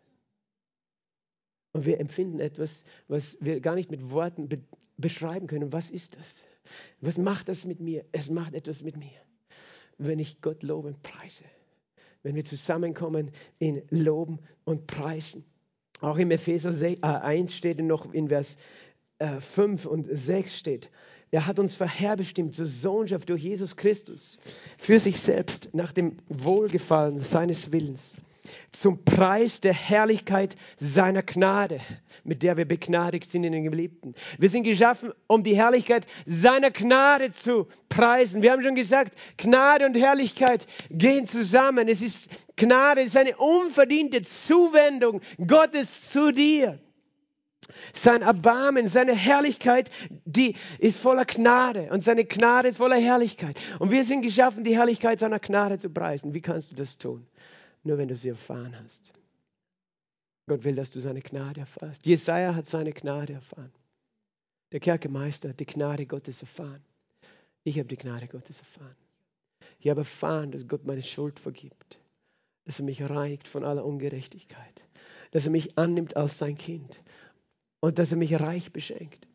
Und wir empfinden etwas, was wir gar nicht mit Worten be beschreiben können. Was ist das? Was macht das mit mir? Es macht etwas mit mir, wenn ich Gott lobe und preise. Wenn wir zusammenkommen in Loben und Preisen. Auch im Epheser 1 äh, steht noch in Vers 5 äh, und 6 steht, er hat uns vorherbestimmt zur Sohnschaft durch Jesus Christus für sich selbst nach dem Wohlgefallen seines Willens zum Preis der Herrlichkeit seiner Gnade, mit der wir begnadigt sind in den Geliebten. Wir sind geschaffen, um die Herrlichkeit seiner Gnade zu preisen. Wir haben schon gesagt, Gnade und Herrlichkeit gehen zusammen. Es ist Gnade, es ist eine unverdiente Zuwendung Gottes zu dir. Sein Erbarmen, seine Herrlichkeit, die ist voller Gnade und seine Gnade ist voller Herrlichkeit. Und wir sind geschaffen, die Herrlichkeit seiner Gnade zu preisen. Wie kannst du das tun? nur wenn du sie erfahren hast. Gott will, dass du seine Gnade erfährst. Jesaja hat seine Gnade erfahren. Der Kerkemeister hat die Gnade Gottes erfahren. Ich habe die Gnade Gottes erfahren. Ich habe erfahren, dass Gott meine Schuld vergibt, dass er mich reinigt von aller Ungerechtigkeit, dass er mich annimmt als sein Kind und dass er mich reich beschenkt.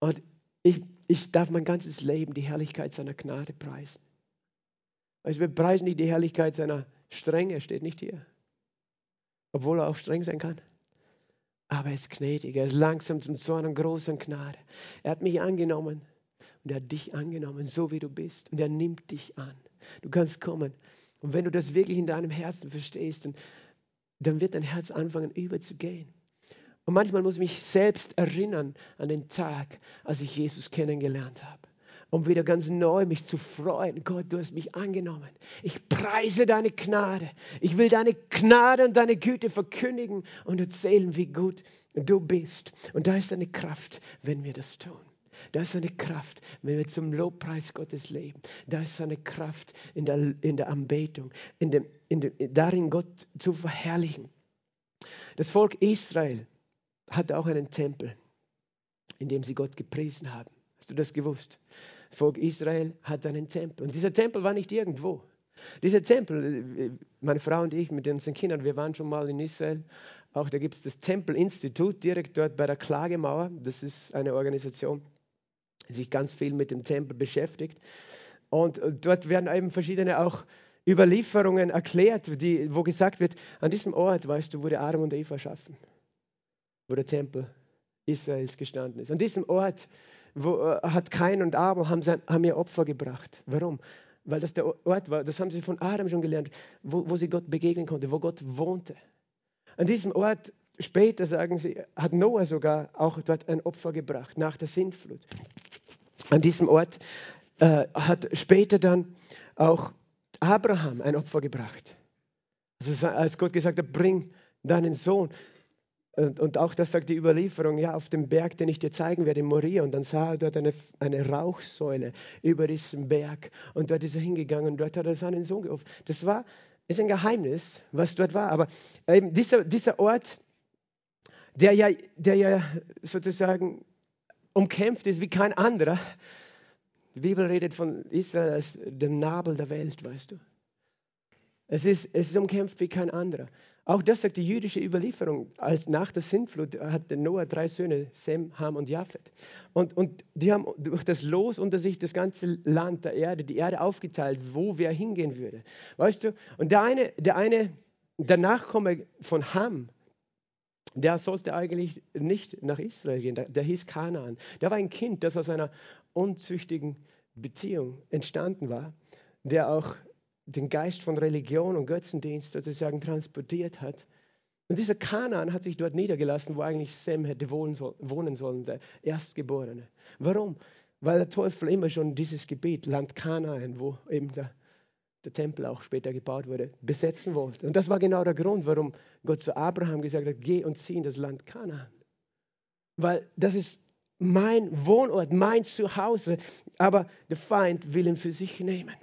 Und ich, ich darf mein ganzes Leben die Herrlichkeit seiner Gnade preisen. Also wir preisen nicht die Herrlichkeit seiner streng, er steht nicht hier. Obwohl er auch streng sein kann. Aber er ist gnädig, er ist langsam zum Zorn und großen Gnade. Er hat mich angenommen und er hat dich angenommen, so wie du bist. Und er nimmt dich an. Du kannst kommen. Und wenn du das wirklich in deinem Herzen verstehst, dann, dann wird dein Herz anfangen überzugehen. Und manchmal muss ich mich selbst erinnern an den Tag, als ich Jesus kennengelernt habe um wieder ganz neu mich zu freuen. Gott, du hast mich angenommen. Ich preise deine Gnade. Ich will deine Gnade und deine Güte verkündigen und erzählen, wie gut du bist. Und da ist eine Kraft, wenn wir das tun. Da ist eine Kraft, wenn wir zum Lobpreis Gottes leben. Da ist eine Kraft in der, in der Anbetung, in dem, in dem, darin Gott zu verherrlichen. Das Volk Israel hatte auch einen Tempel, in dem sie Gott gepriesen haben. Hast du das gewusst? Volk Israel hat einen Tempel. Und dieser Tempel war nicht irgendwo. Dieser Tempel, meine Frau und ich mit unseren Kindern, wir waren schon mal in Israel. Auch da gibt es das Tempelinstitut direkt dort bei der Klagemauer. Das ist eine Organisation, die sich ganz viel mit dem Tempel beschäftigt. Und dort werden eben verschiedene auch Überlieferungen erklärt, die, wo gesagt wird, an diesem Ort, weißt du, wurde Adam und Eva erschaffen, wo der Tempel Israels gestanden ist. An diesem Ort wo, äh, hat Kain und Abel haben, haben ihr Opfer gebracht. Warum? Weil das der Ort war, das haben sie von Adam schon gelernt, wo, wo sie Gott begegnen konnte, wo Gott wohnte. An diesem Ort, später sagen sie, hat Noah sogar auch dort ein Opfer gebracht, nach der Sintflut. An diesem Ort äh, hat später dann auch Abraham ein Opfer gebracht. Also als Gott gesagt hat, bring deinen Sohn. Und, und, auch das sagt die Überlieferung, ja, auf dem Berg, den ich dir zeigen werde, in Moria. Und dann sah er dort eine, eine Rauchsäule über diesem Berg. Und dort ist er hingegangen und dort hat er seinen Sohn geopfert. Das war, ist ein Geheimnis, was dort war. Aber eben dieser, dieser Ort, der ja, der ja sozusagen umkämpft ist wie kein anderer. Die Bibel redet von Israel als dem Nabel der Welt, weißt du. Es ist, es ist umkämpft wie kein anderer. Auch das sagt die jüdische Überlieferung. Als nach der Sintflut hatte Noah drei Söhne, Sem, Ham und Japhet. Und, und die haben durch das Los unter sich das ganze Land der Erde, die Erde aufgeteilt, wo wer hingehen würde. Weißt du? Und der eine, der eine, der Nachkomme von Ham, der sollte eigentlich nicht nach Israel gehen, der, der hieß Kanaan. Der war ein Kind, das aus einer unzüchtigen Beziehung entstanden war, der auch den Geist von Religion und Götzendienst sozusagen transportiert hat. Und dieser Kanaan hat sich dort niedergelassen, wo eigentlich Sem hätte wohnen sollen, der Erstgeborene. Warum? Weil der Teufel immer schon dieses Gebiet, Land Kanaan, wo eben der, der Tempel auch später gebaut wurde, besetzen wollte. Und das war genau der Grund, warum Gott zu Abraham gesagt hat, geh und zieh in das Land Kanaan. Weil das ist mein Wohnort, mein Zuhause, aber der Feind will ihn für sich nehmen.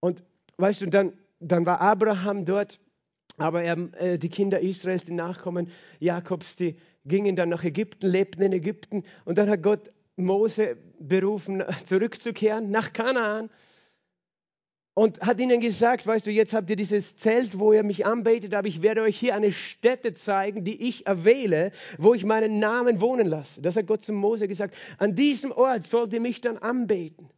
Und weißt du, dann, dann war Abraham dort, aber er, äh, die Kinder Israels, die Nachkommen Jakobs, die gingen dann nach Ägypten, lebten in Ägypten und dann hat Gott Mose berufen, zurückzukehren nach Kanaan und hat ihnen gesagt, weißt du, jetzt habt ihr dieses Zelt, wo ihr mich anbetet, aber ich werde euch hier eine Stätte zeigen, die ich erwähle, wo ich meinen Namen wohnen lasse. Das hat Gott zu Mose gesagt. An diesem Ort sollt ihr mich dann anbeten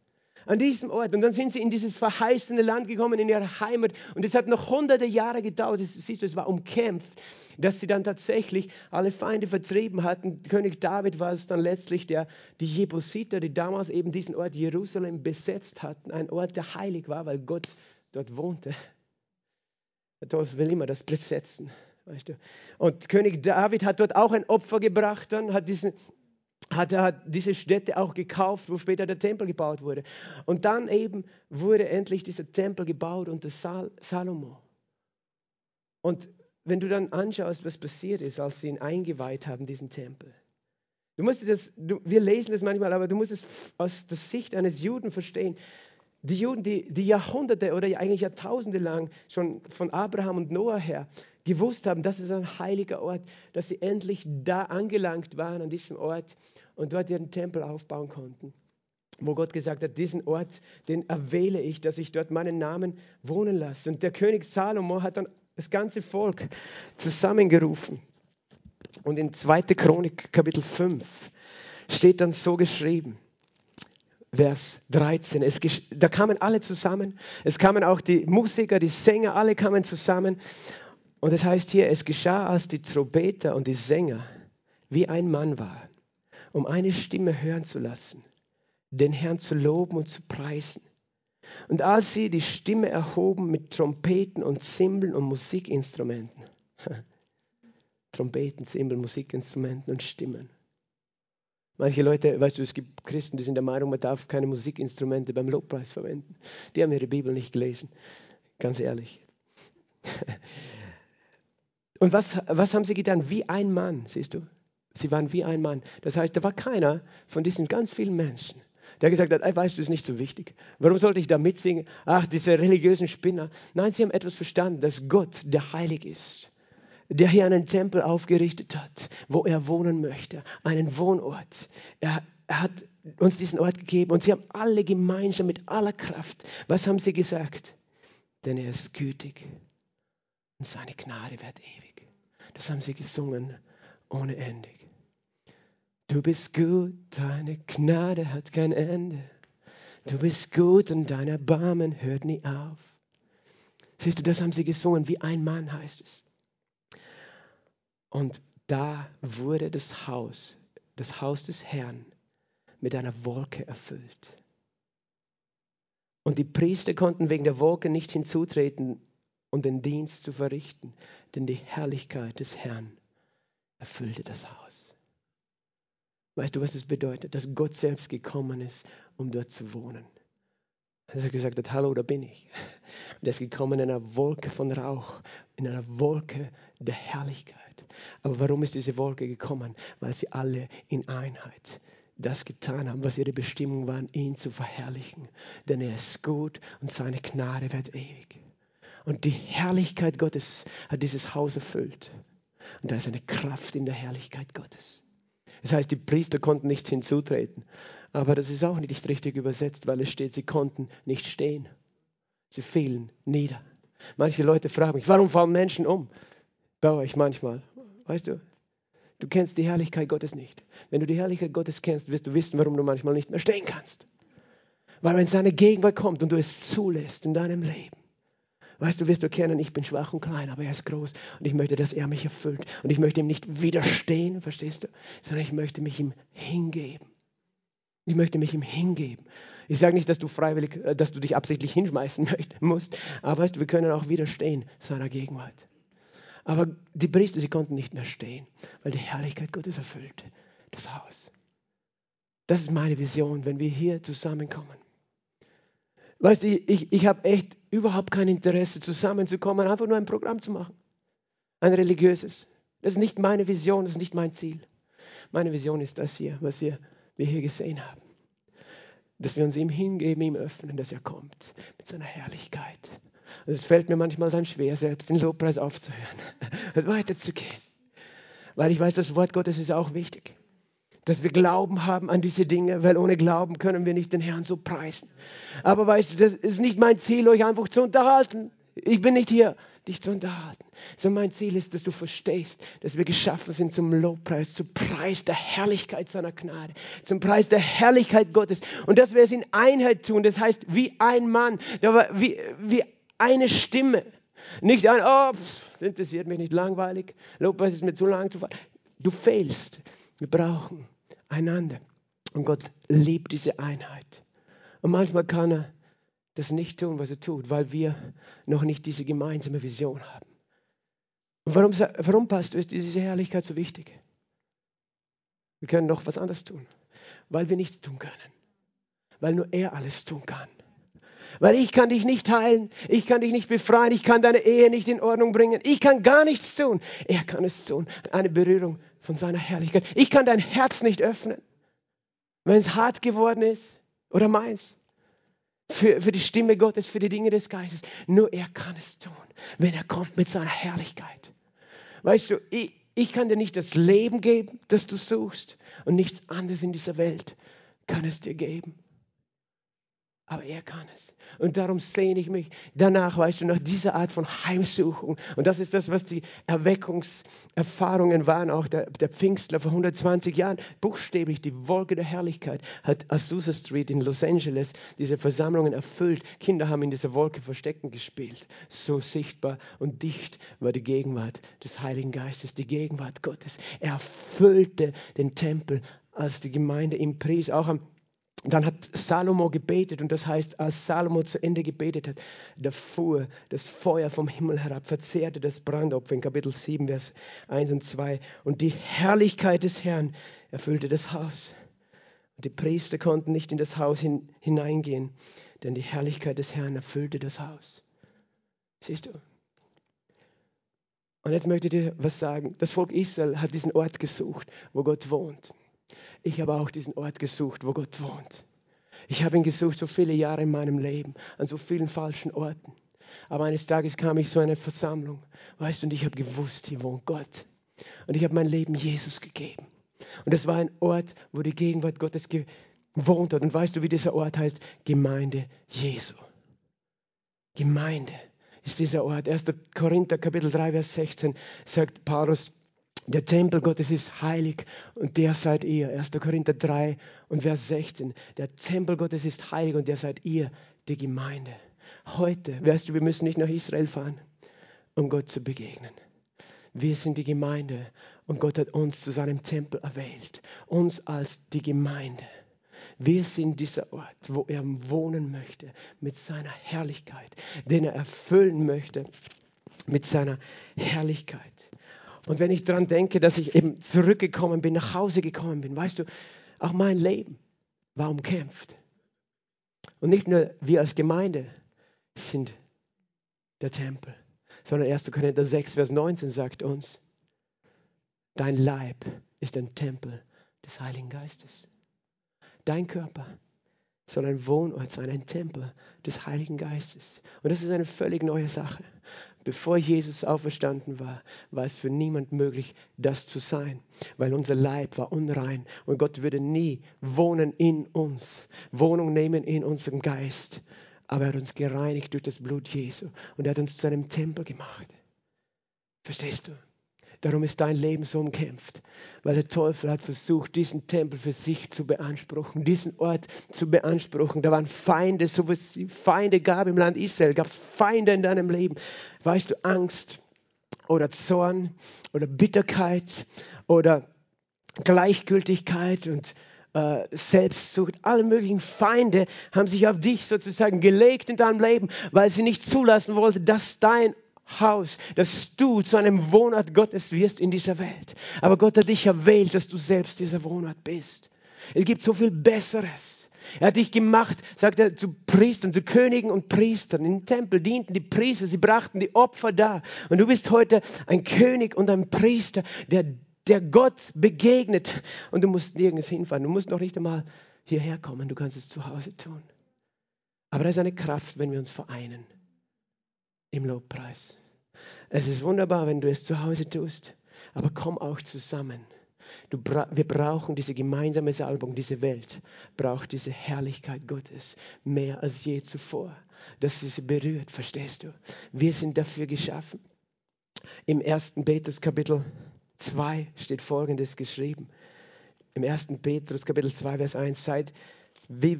an diesem Ort. Und dann sind sie in dieses verheißene Land gekommen, in ihre Heimat. Und es hat noch hunderte Jahre gedauert. Das, siehst du, es war umkämpft, dass sie dann tatsächlich alle Feinde vertrieben hatten. König David war es dann letztlich, der die Jebusiter, die damals eben diesen Ort Jerusalem besetzt hatten. Ein Ort, der heilig war, weil Gott dort wohnte. Der Teufel will immer das besetzen. Weißt du? Und König David hat dort auch ein Opfer gebracht, dann hat diesen hat er diese Städte auch gekauft, wo später der Tempel gebaut wurde. Und dann eben wurde endlich dieser Tempel gebaut unter Sal Salomo. Und wenn du dann anschaust, was passiert ist, als sie ihn eingeweiht haben, diesen Tempel. Du musst das, du, wir lesen das manchmal, aber du musst es aus der Sicht eines Juden verstehen. Die Juden, die, die Jahrhunderte oder eigentlich Jahrtausende lang schon von Abraham und Noah her gewusst haben, das ist ein heiliger Ort, dass sie endlich da angelangt waren an diesem Ort und dort ihren Tempel aufbauen konnten. Wo Gott gesagt hat, diesen Ort, den erwähle ich, dass ich dort meinen Namen wohnen lasse. Und der König Salomo hat dann das ganze Volk zusammengerufen. Und in 2. Chronik Kapitel 5 steht dann so geschrieben, Vers 13. Es, da kamen alle zusammen. Es kamen auch die Musiker, die Sänger, alle kamen zusammen. Und es heißt hier, es geschah, als die Trompeter und die Sänger wie ein Mann waren, um eine Stimme hören zu lassen, den Herrn zu loben und zu preisen. Und als sie die Stimme erhoben mit Trompeten und Zimbeln und Musikinstrumenten, Trompeten, Zimbeln, Musikinstrumenten und Stimmen. Manche Leute, weißt du, es gibt Christen, die sind der Meinung, man darf keine Musikinstrumente beim Lobpreis verwenden. Die haben ihre Bibel nicht gelesen, ganz ehrlich. Und was, was haben sie getan? Wie ein Mann, siehst du? Sie waren wie ein Mann. Das heißt, da war keiner von diesen ganz vielen Menschen, der gesagt hat, weißt du, ist nicht so wichtig. Warum sollte ich da mitsingen? Ach, diese religiösen Spinner. Nein, sie haben etwas verstanden, dass Gott, der heilig ist, der hier einen Tempel aufgerichtet hat, wo er wohnen möchte, einen Wohnort. Er, er hat uns diesen Ort gegeben und sie haben alle gemeinsam mit aller Kraft, was haben sie gesagt? Denn er ist gütig und seine Gnade wird ewig. Das haben sie gesungen ohne Ende. Du bist gut, deine Gnade hat kein Ende. Du bist gut und dein Erbarmen hört nie auf. Siehst du, das haben sie gesungen, wie ein Mann heißt es. Und da wurde das Haus, das Haus des Herrn, mit einer Wolke erfüllt. Und die Priester konnten wegen der Wolke nicht hinzutreten, und den Dienst zu verrichten, denn die Herrlichkeit des Herrn erfüllte das Haus. Weißt du, was es bedeutet? Dass Gott selbst gekommen ist, um dort zu wohnen. Dass er gesagt hat, hallo, da bin ich. Und er ist gekommen in einer Wolke von Rauch, in einer Wolke der Herrlichkeit. Aber warum ist diese Wolke gekommen? Weil sie alle in Einheit das getan haben, was ihre Bestimmung war, ihn zu verherrlichen. Denn er ist gut und seine Gnade wird ewig. Und die Herrlichkeit Gottes hat dieses Haus erfüllt. Und da ist eine Kraft in der Herrlichkeit Gottes. Das heißt, die Priester konnten nicht hinzutreten. Aber das ist auch nicht richtig übersetzt, weil es steht, sie konnten nicht stehen. Sie fielen nieder. Manche Leute fragen mich, warum fallen Menschen um? Bei euch manchmal. Weißt du, du kennst die Herrlichkeit Gottes nicht. Wenn du die Herrlichkeit Gottes kennst, wirst du wissen, warum du manchmal nicht mehr stehen kannst. Weil wenn seine Gegenwart kommt und du es zulässt in deinem Leben, Weißt du, wirst du erkennen, ich bin schwach und klein, aber er ist groß und ich möchte, dass er mich erfüllt. Und ich möchte ihm nicht widerstehen, verstehst du, sondern ich möchte mich ihm hingeben. Ich möchte mich ihm hingeben. Ich sage nicht, dass du freiwillig, äh, dass du dich absichtlich hinschmeißen musst, aber weißt du, wir können auch widerstehen seiner Gegenwart. Aber die Priester, sie konnten nicht mehr stehen, weil die Herrlichkeit Gottes erfüllte das Haus. Das ist meine Vision, wenn wir hier zusammenkommen Weißt du, ich, ich habe echt überhaupt kein Interesse, zusammenzukommen, einfach nur ein Programm zu machen. Ein religiöses. Das ist nicht meine Vision, das ist nicht mein Ziel. Meine Vision ist das hier, was wir, hier gesehen haben. Dass wir uns ihm hingeben, ihm öffnen, dass er kommt mit seiner Herrlichkeit. Und es fällt mir manchmal dann schwer, selbst den Lobpreis aufzuhören und weiterzugehen. Weil ich weiß, das Wort Gottes ist auch wichtig. Dass wir Glauben haben an diese Dinge, weil ohne Glauben können wir nicht den Herrn so preisen. Aber weißt du, das ist nicht mein Ziel, euch einfach zu unterhalten. Ich bin nicht hier, dich zu unterhalten. Sondern mein Ziel ist, dass du verstehst, dass wir geschaffen sind zum Lobpreis, zum Preis der Herrlichkeit seiner Gnade, zum Preis der Herrlichkeit Gottes. Und dass wir es in Einheit tun, das heißt wie ein Mann, wie, wie eine Stimme. Nicht ein, oh, pff, interessiert mich nicht langweilig, Lobpreis ist mir zu lang. Du fehlst. Wir brauchen einander. Und Gott liebt diese Einheit. Und manchmal kann er das nicht tun, was er tut, weil wir noch nicht diese gemeinsame Vision haben. Und warum, warum Pastor, ist diese Herrlichkeit so wichtig? Wir können noch was anderes tun, weil wir nichts tun können, weil nur er alles tun kann. Weil ich kann dich nicht heilen, ich kann dich nicht befreien, ich kann deine Ehe nicht in Ordnung bringen, ich kann gar nichts tun. Er kann es tun, eine Berührung von seiner Herrlichkeit. Ich kann dein Herz nicht öffnen, wenn es hart geworden ist oder meins für, für die Stimme Gottes, für die Dinge des Geistes. Nur er kann es tun, wenn er kommt mit seiner Herrlichkeit. Weißt du, ich, ich kann dir nicht das Leben geben, das du suchst und nichts anderes in dieser Welt kann es dir geben. Aber er kann es. Und darum sehne ich mich danach, weißt du, nach dieser Art von Heimsuchung. Und das ist das, was die Erweckungserfahrungen waren, auch der, der Pfingstler vor 120 Jahren. Buchstäblich die Wolke der Herrlichkeit hat Azusa Street in Los Angeles diese Versammlungen erfüllt. Kinder haben in dieser Wolke Verstecken gespielt. So sichtbar und dicht war die Gegenwart des Heiligen Geistes, die Gegenwart Gottes. Er erfüllte den Tempel, als die Gemeinde ihm pries. Auch am dann hat Salomo gebetet und das heißt, als Salomo zu Ende gebetet hat, da fuhr das Feuer vom Himmel herab, verzehrte das Brandopfer in Kapitel 7, Vers 1 und 2 und die Herrlichkeit des Herrn erfüllte das Haus. Und die Priester konnten nicht in das Haus hin, hineingehen, denn die Herrlichkeit des Herrn erfüllte das Haus. Siehst du? Und jetzt möchte ich dir was sagen. Das Volk Israel hat diesen Ort gesucht, wo Gott wohnt. Ich habe auch diesen Ort gesucht, wo Gott wohnt. Ich habe ihn gesucht so viele Jahre in meinem Leben, an so vielen falschen Orten. Aber eines Tages kam ich zu einer Versammlung, weißt du, und ich habe gewusst, hier wohnt Gott. Und ich habe mein Leben Jesus gegeben. Und es war ein Ort, wo die Gegenwart Gottes gewohnt hat. Und weißt du, wie dieser Ort heißt? Gemeinde Jesu. Gemeinde ist dieser Ort. 1. Korinther Kapitel 3, Vers 16 sagt Paulus, der Tempel Gottes ist heilig und der seid ihr. 1. Korinther 3 und Vers 16. Der Tempel Gottes ist heilig und der seid ihr, die Gemeinde. Heute, weißt du, wir müssen nicht nach Israel fahren, um Gott zu begegnen. Wir sind die Gemeinde und Gott hat uns zu seinem Tempel erwählt. Uns als die Gemeinde. Wir sind dieser Ort, wo er wohnen möchte mit seiner Herrlichkeit, den er erfüllen möchte mit seiner Herrlichkeit. Und wenn ich daran denke, dass ich eben zurückgekommen bin, nach Hause gekommen bin, weißt du, auch mein Leben war umkämpft. Und nicht nur wir als Gemeinde sind der Tempel, sondern 1. Korinther 6, Vers 19 sagt uns, dein Leib ist ein Tempel des Heiligen Geistes. Dein Körper soll ein Wohnort sein, ein Tempel des Heiligen Geistes. Und das ist eine völlig neue Sache. Bevor Jesus auferstanden war, war es für niemand möglich, das zu sein, weil unser Leib war unrein und Gott würde nie wohnen in uns, Wohnung nehmen in unserem Geist. Aber er hat uns gereinigt durch das Blut Jesu und er hat uns zu einem Tempel gemacht. Verstehst du? Darum ist dein Leben so umkämpft, weil der Teufel hat versucht, diesen Tempel für sich zu beanspruchen, diesen Ort zu beanspruchen. Da waren Feinde, so wie es Feinde gab im Land Israel, gab es Feinde in deinem Leben. Weißt du, Angst oder Zorn oder Bitterkeit oder Gleichgültigkeit und äh, Selbstsucht, alle möglichen Feinde haben sich auf dich sozusagen gelegt in deinem Leben, weil sie nicht zulassen wollten, dass dein Haus, dass du zu einem Wohnort Gottes wirst in dieser Welt. Aber Gott hat dich erwählt, dass du selbst dieser Wohnort bist. Es gibt so viel Besseres. Er hat dich gemacht, sagt er, zu Priestern, zu Königen und Priestern. Im Tempel dienten die Priester, sie brachten die Opfer da. Und du bist heute ein König und ein Priester, der, der Gott begegnet. Und du musst nirgends hinfahren. Du musst noch nicht einmal hierher kommen. Du kannst es zu Hause tun. Aber da ist eine Kraft, wenn wir uns vereinen im Lobpreis. Es ist wunderbar, wenn du es zu Hause tust, aber komm auch zusammen. Bra wir brauchen diese gemeinsame Salbung, diese Welt braucht diese Herrlichkeit Gottes mehr als je zuvor, dass sie sie berührt, verstehst du? Wir sind dafür geschaffen. Im 1. Petrus Kapitel 2 steht Folgendes geschrieben. Im 1. Petrus Kapitel 2, Vers 1, seid, wie,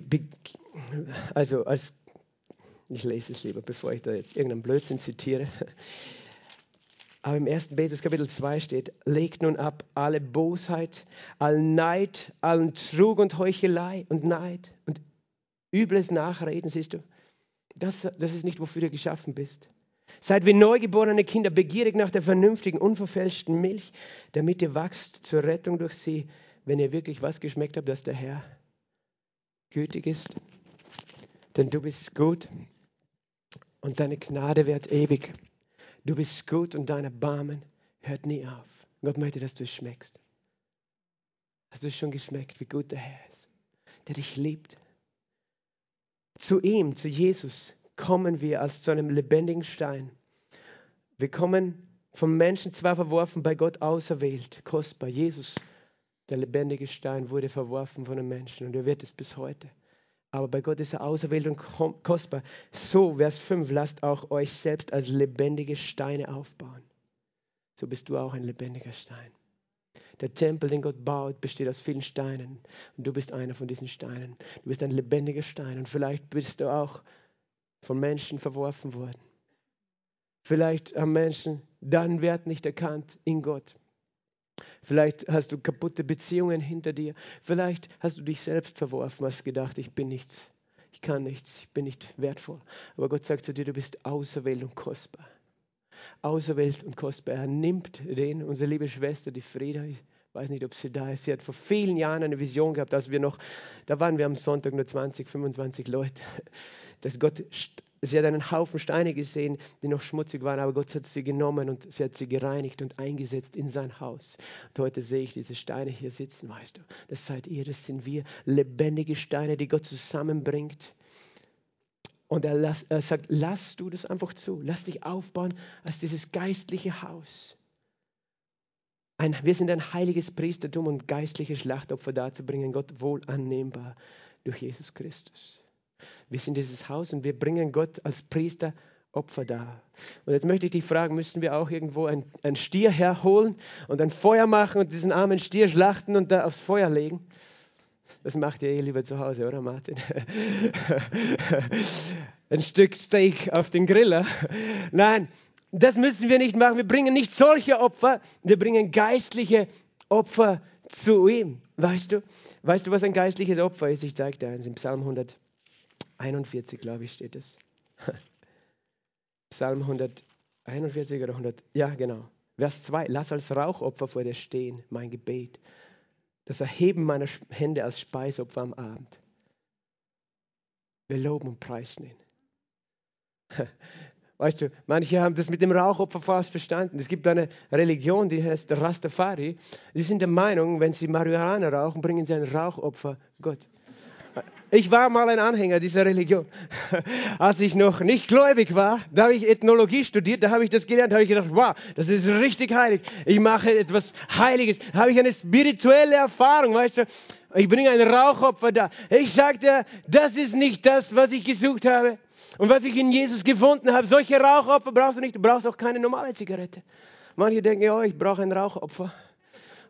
also als, ich lese es lieber, bevor ich da jetzt irgendeinen Blödsinn zitiere. Aber im 1. Petrus Kapitel 2 steht, legt nun ab alle Bosheit, allen Neid, allen Trug und Heuchelei und Neid und übles Nachreden, siehst du. Das, das ist nicht, wofür du geschaffen bist. Seid wie neugeborene Kinder begierig nach der vernünftigen, unverfälschten Milch, damit ihr wachst zur Rettung durch sie, wenn ihr wirklich was geschmeckt habt, dass der Herr gütig ist. Denn du bist gut und deine Gnade wird ewig. Du bist gut und dein Erbarmen hört nie auf. Gott möchte, dass du es schmeckst. Hast du schon geschmeckt, wie gut der Herr ist, der dich liebt? Zu ihm, zu Jesus, kommen wir als zu einem lebendigen Stein. Wir kommen vom Menschen zwar verworfen, bei Gott auserwählt, kostbar. Jesus, der lebendige Stein, wurde verworfen von den Menschen und er wird es bis heute aber bei Gott ist er auserwählt und kostbar. So, Vers 5, lasst auch euch selbst als lebendige Steine aufbauen. So bist du auch ein lebendiger Stein. Der Tempel, den Gott baut, besteht aus vielen Steinen. Und du bist einer von diesen Steinen. Du bist ein lebendiger Stein. Und vielleicht bist du auch von Menschen verworfen worden. Vielleicht haben Menschen deinen Wert nicht erkannt in Gott. Vielleicht hast du kaputte Beziehungen hinter dir. Vielleicht hast du dich selbst verworfen, hast gedacht, ich bin nichts, ich kann nichts, ich bin nicht wertvoll. Aber Gott sagt zu dir, du bist auserwählt und kostbar. Auserwählt und kostbar. Er nimmt den, unsere liebe Schwester, die Frieda, ich weiß nicht, ob sie da ist. Sie hat vor vielen Jahren eine Vision gehabt, als wir noch, da waren wir am Sonntag nur 20, 25 Leute, dass Gott Sie hat einen Haufen Steine gesehen, die noch schmutzig waren, aber Gott hat sie genommen und sie hat sie gereinigt und eingesetzt in sein Haus. Und heute sehe ich diese Steine hier sitzen, weißt du. Das seid ihr, das sind wir. Lebendige Steine, die Gott zusammenbringt. Und er, las, er sagt, lass du das einfach zu. Lass dich aufbauen als dieses geistliche Haus. Ein, wir sind ein heiliges Priestertum und geistliche Schlachtopfer darzubringen, Gott wohl annehmbar durch Jesus Christus. Wir sind dieses Haus und wir bringen Gott als Priester Opfer dar. Und jetzt möchte ich dich fragen, müssen wir auch irgendwo ein, ein Stier herholen und ein Feuer machen und diesen armen Stier schlachten und da aufs Feuer legen? Das macht ihr eh lieber zu Hause, oder Martin? ein Stück Steak auf den Griller. Nein, das müssen wir nicht machen. Wir bringen nicht solche Opfer, wir bringen geistliche Opfer zu ihm. Weißt du? Weißt du, was ein geistliches Opfer ist? Ich zeige dir eins im Psalm 100. 41, glaube ich, steht es. Psalm 141 oder 100, ja genau. Vers 2, lass als Rauchopfer vor dir stehen, mein Gebet. Das Erheben meiner Hände als Speisopfer am Abend. Wir loben und preisen ihn. Weißt du, manche haben das mit dem Rauchopfer falsch verstanden. Es gibt eine Religion, die heißt Rastafari. Die sind der Meinung, wenn sie Marihuana rauchen, bringen sie ein Rauchopfer Gott. Ich war mal ein Anhänger dieser Religion. Als ich noch nicht gläubig war, da habe ich Ethnologie studiert, da habe ich das gelernt, da habe ich gedacht, wow, das ist richtig heilig. Ich mache etwas Heiliges. Da habe ich eine spirituelle Erfahrung, weißt du. Ich bringe ein Rauchopfer da. Ich sagte, das ist nicht das, was ich gesucht habe und was ich in Jesus gefunden habe. Solche Rauchopfer brauchst du nicht. Du brauchst auch keine normale Zigarette. Manche denken, oh, ich brauche ein Rauchopfer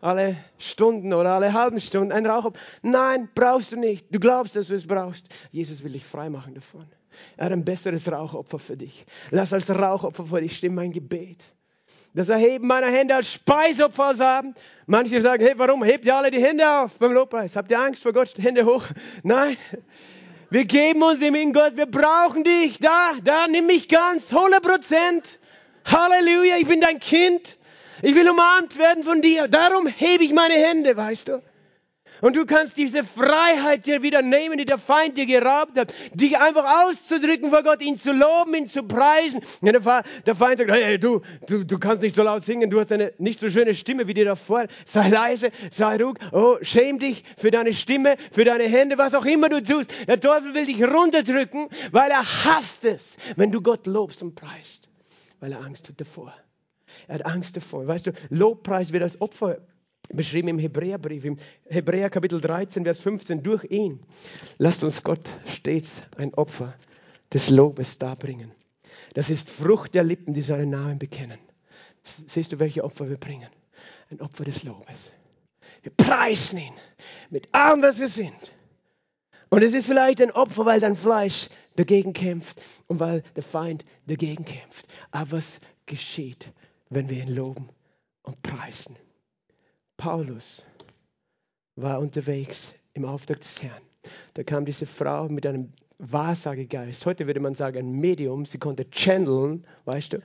alle Stunden oder alle halben Stunden ein Rauchopfer. Nein, brauchst du nicht. Du glaubst, dass du es brauchst. Jesus will dich freimachen davon. Er hat ein besseres Rauchopfer für dich. Lass als Rauchopfer vor dich stehen mein Gebet. Das Erheben meiner Hände als Speisopfer als Abend. Manche sagen, hey, warum hebt ihr alle die Hände auf beim Lobpreis? Habt ihr Angst vor Gott? Hände hoch. Nein. Wir geben uns ihm in Gott. Wir brauchen dich. Da, da, nimm mich ganz. 100 Prozent. Halleluja, ich bin dein Kind. Ich will umarmt werden von dir. Darum hebe ich meine Hände, weißt du. Und du kannst diese Freiheit dir wieder nehmen, die der Feind dir geraubt hat, dich einfach auszudrücken vor Gott, ihn zu loben, ihn zu preisen. Ja, der, Feind sagt, hey, du, du, du kannst nicht so laut singen, du hast eine nicht so schöne Stimme wie die davor. Sei leise, sei ruhig. Oh, schäm dich für deine Stimme, für deine Hände, was auch immer du tust. Der Teufel will dich runterdrücken, weil er hasst es, wenn du Gott lobst und preist, weil er Angst hat davor. Er hat Angst davor. Weißt du, Lobpreis wird als Opfer beschrieben im Hebräerbrief, im Hebräer Kapitel 13, Vers 15, durch ihn. Lasst uns Gott stets ein Opfer des Lobes darbringen. Das ist Frucht der Lippen, die seinen Namen bekennen. Siehst du, welche Opfer wir bringen? Ein Opfer des Lobes. Wir preisen ihn mit allem, was wir sind. Und es ist vielleicht ein Opfer, weil dein Fleisch dagegen kämpft und weil der Feind dagegen kämpft. Aber was geschieht, wenn wir ihn loben und preisen? Paulus war unterwegs im Auftrag des Herrn. Da kam diese Frau mit einem Wahrsagegeist. Heute würde man sagen, ein Medium. Sie konnte channeln, weißt du.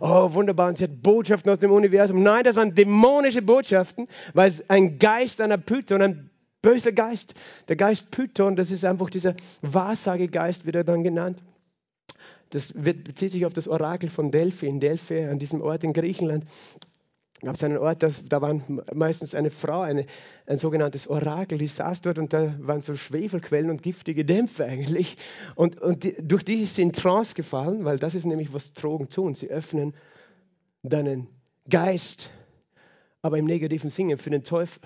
Oh, wunderbar. Und sie hat Botschaften aus dem Universum. Nein, das waren dämonische Botschaften, weil es ein Geist einer Python, ein böser Geist. Der Geist Python, das ist einfach dieser Wahrsagegeist, wird er dann genannt. Das wird, bezieht sich auf das Orakel von Delphi in Delphi, an diesem Ort in Griechenland gab es einen Ort, das, da war meistens eine Frau, eine, ein sogenanntes Orakel, die saß dort und da waren so Schwefelquellen und giftige Dämpfe eigentlich. Und, und die, durch die ist sie in Trance gefallen, weil das ist nämlich, was Drogen tun. Sie öffnen deinen Geist, aber im negativen Sinne für den Teufel.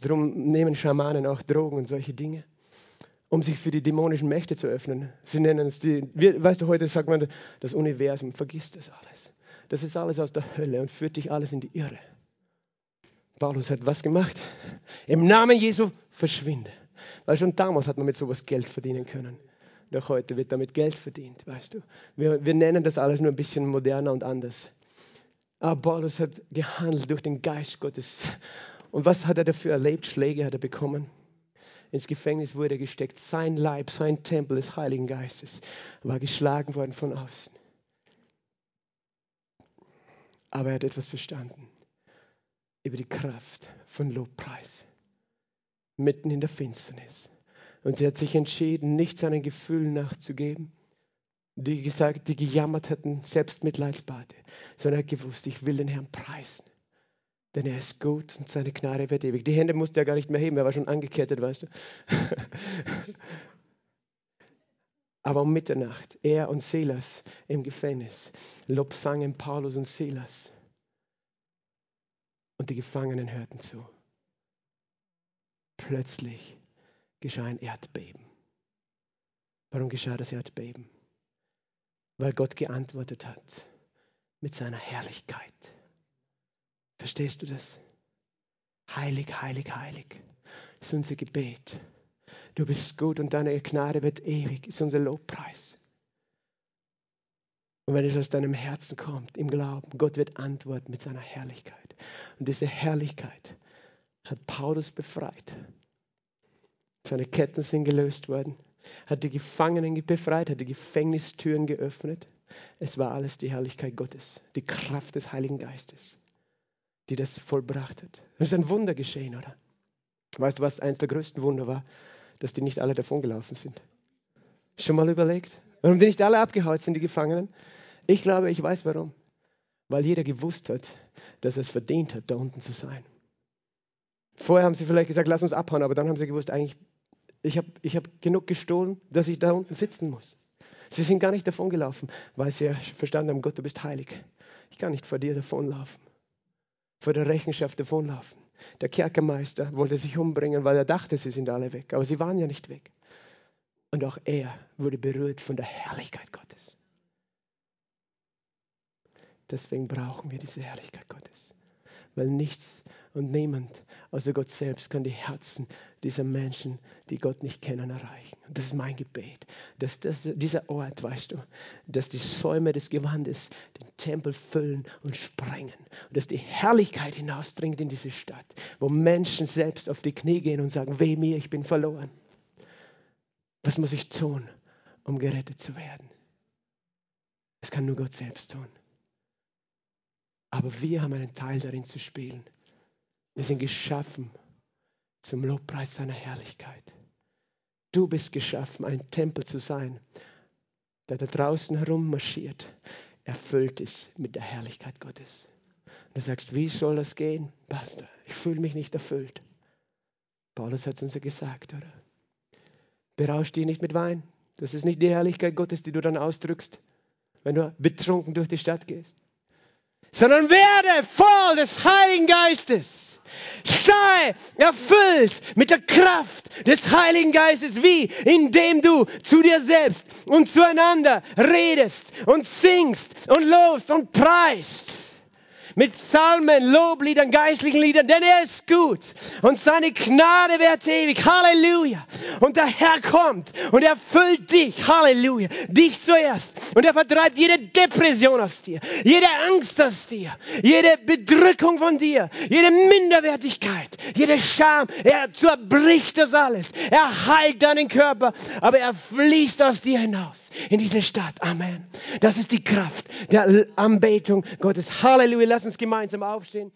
Darum nehmen Schamanen auch Drogen und solche Dinge, um sich für die dämonischen Mächte zu öffnen. Sie nennen es die, weißt du, heute sagt man, das Universum, vergiss das alles. Das ist alles aus der Hölle und führt dich alles in die Irre. Paulus hat was gemacht? Im Namen Jesu verschwinde. Weil schon damals hat man mit sowas Geld verdienen können. Doch heute wird damit Geld verdient, weißt du. Wir, wir nennen das alles nur ein bisschen moderner und anders. Aber Paulus hat gehandelt durch den Geist Gottes. Und was hat er dafür erlebt? Schläge hat er bekommen. Ins Gefängnis wurde er gesteckt. Sein Leib, sein Tempel des Heiligen Geistes war geschlagen worden von außen. Aber er hat etwas verstanden über die Kraft von Lobpreis mitten in der Finsternis. Und sie hat sich entschieden, nicht seinen Gefühlen nachzugeben, die gesagt, die gejammert hatten, Selbstmitleidsbade, sondern er hat gewusst, ich will den Herrn preisen. Denn er ist gut und seine Gnade wird ewig. Die Hände musste er gar nicht mehr heben, er war schon angekettet, weißt du. Aber um Mitternacht, er und Silas im Gefängnis, Lob sangen Paulus und Silas. Und die Gefangenen hörten zu. Plötzlich geschah ein Erdbeben. Warum geschah das Erdbeben? Weil Gott geantwortet hat mit seiner Herrlichkeit. Verstehst du das? Heilig, heilig, heilig. Ist unser Gebet. Du bist gut und deine Gnade wird ewig, ist unser Lobpreis. Und wenn es aus deinem Herzen kommt, im Glauben, Gott wird antworten mit seiner Herrlichkeit. Und diese Herrlichkeit hat Paulus befreit. Seine Ketten sind gelöst worden, hat die Gefangenen befreit, hat die Gefängnistüren geöffnet. Es war alles die Herrlichkeit Gottes, die Kraft des Heiligen Geistes, die das vollbracht hat. Das ist ein Wunder geschehen, oder? Weißt du, was eines der größten Wunder war? dass die nicht alle davongelaufen sind. Schon mal überlegt? Warum die nicht alle abgehauen sind, die Gefangenen? Ich glaube, ich weiß warum. Weil jeder gewusst hat, dass er es verdient hat, da unten zu sein. Vorher haben sie vielleicht gesagt, lass uns abhauen, aber dann haben sie gewusst, eigentlich, ich habe ich hab genug gestohlen, dass ich da unten sitzen muss. Sie sind gar nicht davongelaufen, weil sie verstanden haben, Gott, du bist heilig. Ich kann nicht vor dir davonlaufen, vor der Rechenschaft davonlaufen. Der Kerkermeister wollte sich umbringen, weil er dachte, sie sind alle weg. Aber sie waren ja nicht weg. Und auch er wurde berührt von der Herrlichkeit Gottes. Deswegen brauchen wir diese Herrlichkeit Gottes. Weil nichts und niemand außer Gott selbst kann die Herzen dieser Menschen, die Gott nicht kennen, erreichen. Und das ist mein Gebet, dass das, dieser Ort, weißt du, dass die Säume des Gewandes den Tempel füllen und sprengen. Und dass die Herrlichkeit hinausdringt in diese Stadt, wo Menschen selbst auf die Knie gehen und sagen, weh mir, ich bin verloren. Was muss ich tun, um gerettet zu werden? Das kann nur Gott selbst tun. Aber wir haben einen Teil darin zu spielen. Wir sind geschaffen zum Lobpreis seiner Herrlichkeit. Du bist geschaffen, ein Tempel zu sein, der da draußen herummarschiert, erfüllt ist mit der Herrlichkeit Gottes. Und du sagst, wie soll das gehen, Pastor? Ich fühle mich nicht erfüllt. Paulus hat es uns ja gesagt, oder? Berausch dich nicht mit Wein. Das ist nicht die Herrlichkeit Gottes, die du dann ausdrückst, wenn du betrunken durch die Stadt gehst. Sondern werde voll des Heiligen Geistes. Sei erfüllt mit der Kraft des Heiligen Geistes, wie indem du zu dir selbst und zueinander redest und singst und lobst und preist mit Psalmen, Lobliedern, geistlichen Liedern, denn er ist gut und seine Gnade währt ewig. Halleluja. Und der Herr kommt und erfüllt dich. Halleluja. Dich zuerst. Und er vertreibt jede Depression aus dir, jede Angst aus dir, jede Bedrückung von dir, jede Minderwertigkeit, jede Scham. Er zerbricht das alles. Er heilt deinen Körper, aber er fließt aus dir hinaus in diese Stadt. Amen. Das ist die Kraft der Anbetung Gottes. Halleluja. Lass uns gemeinsam aufstehen.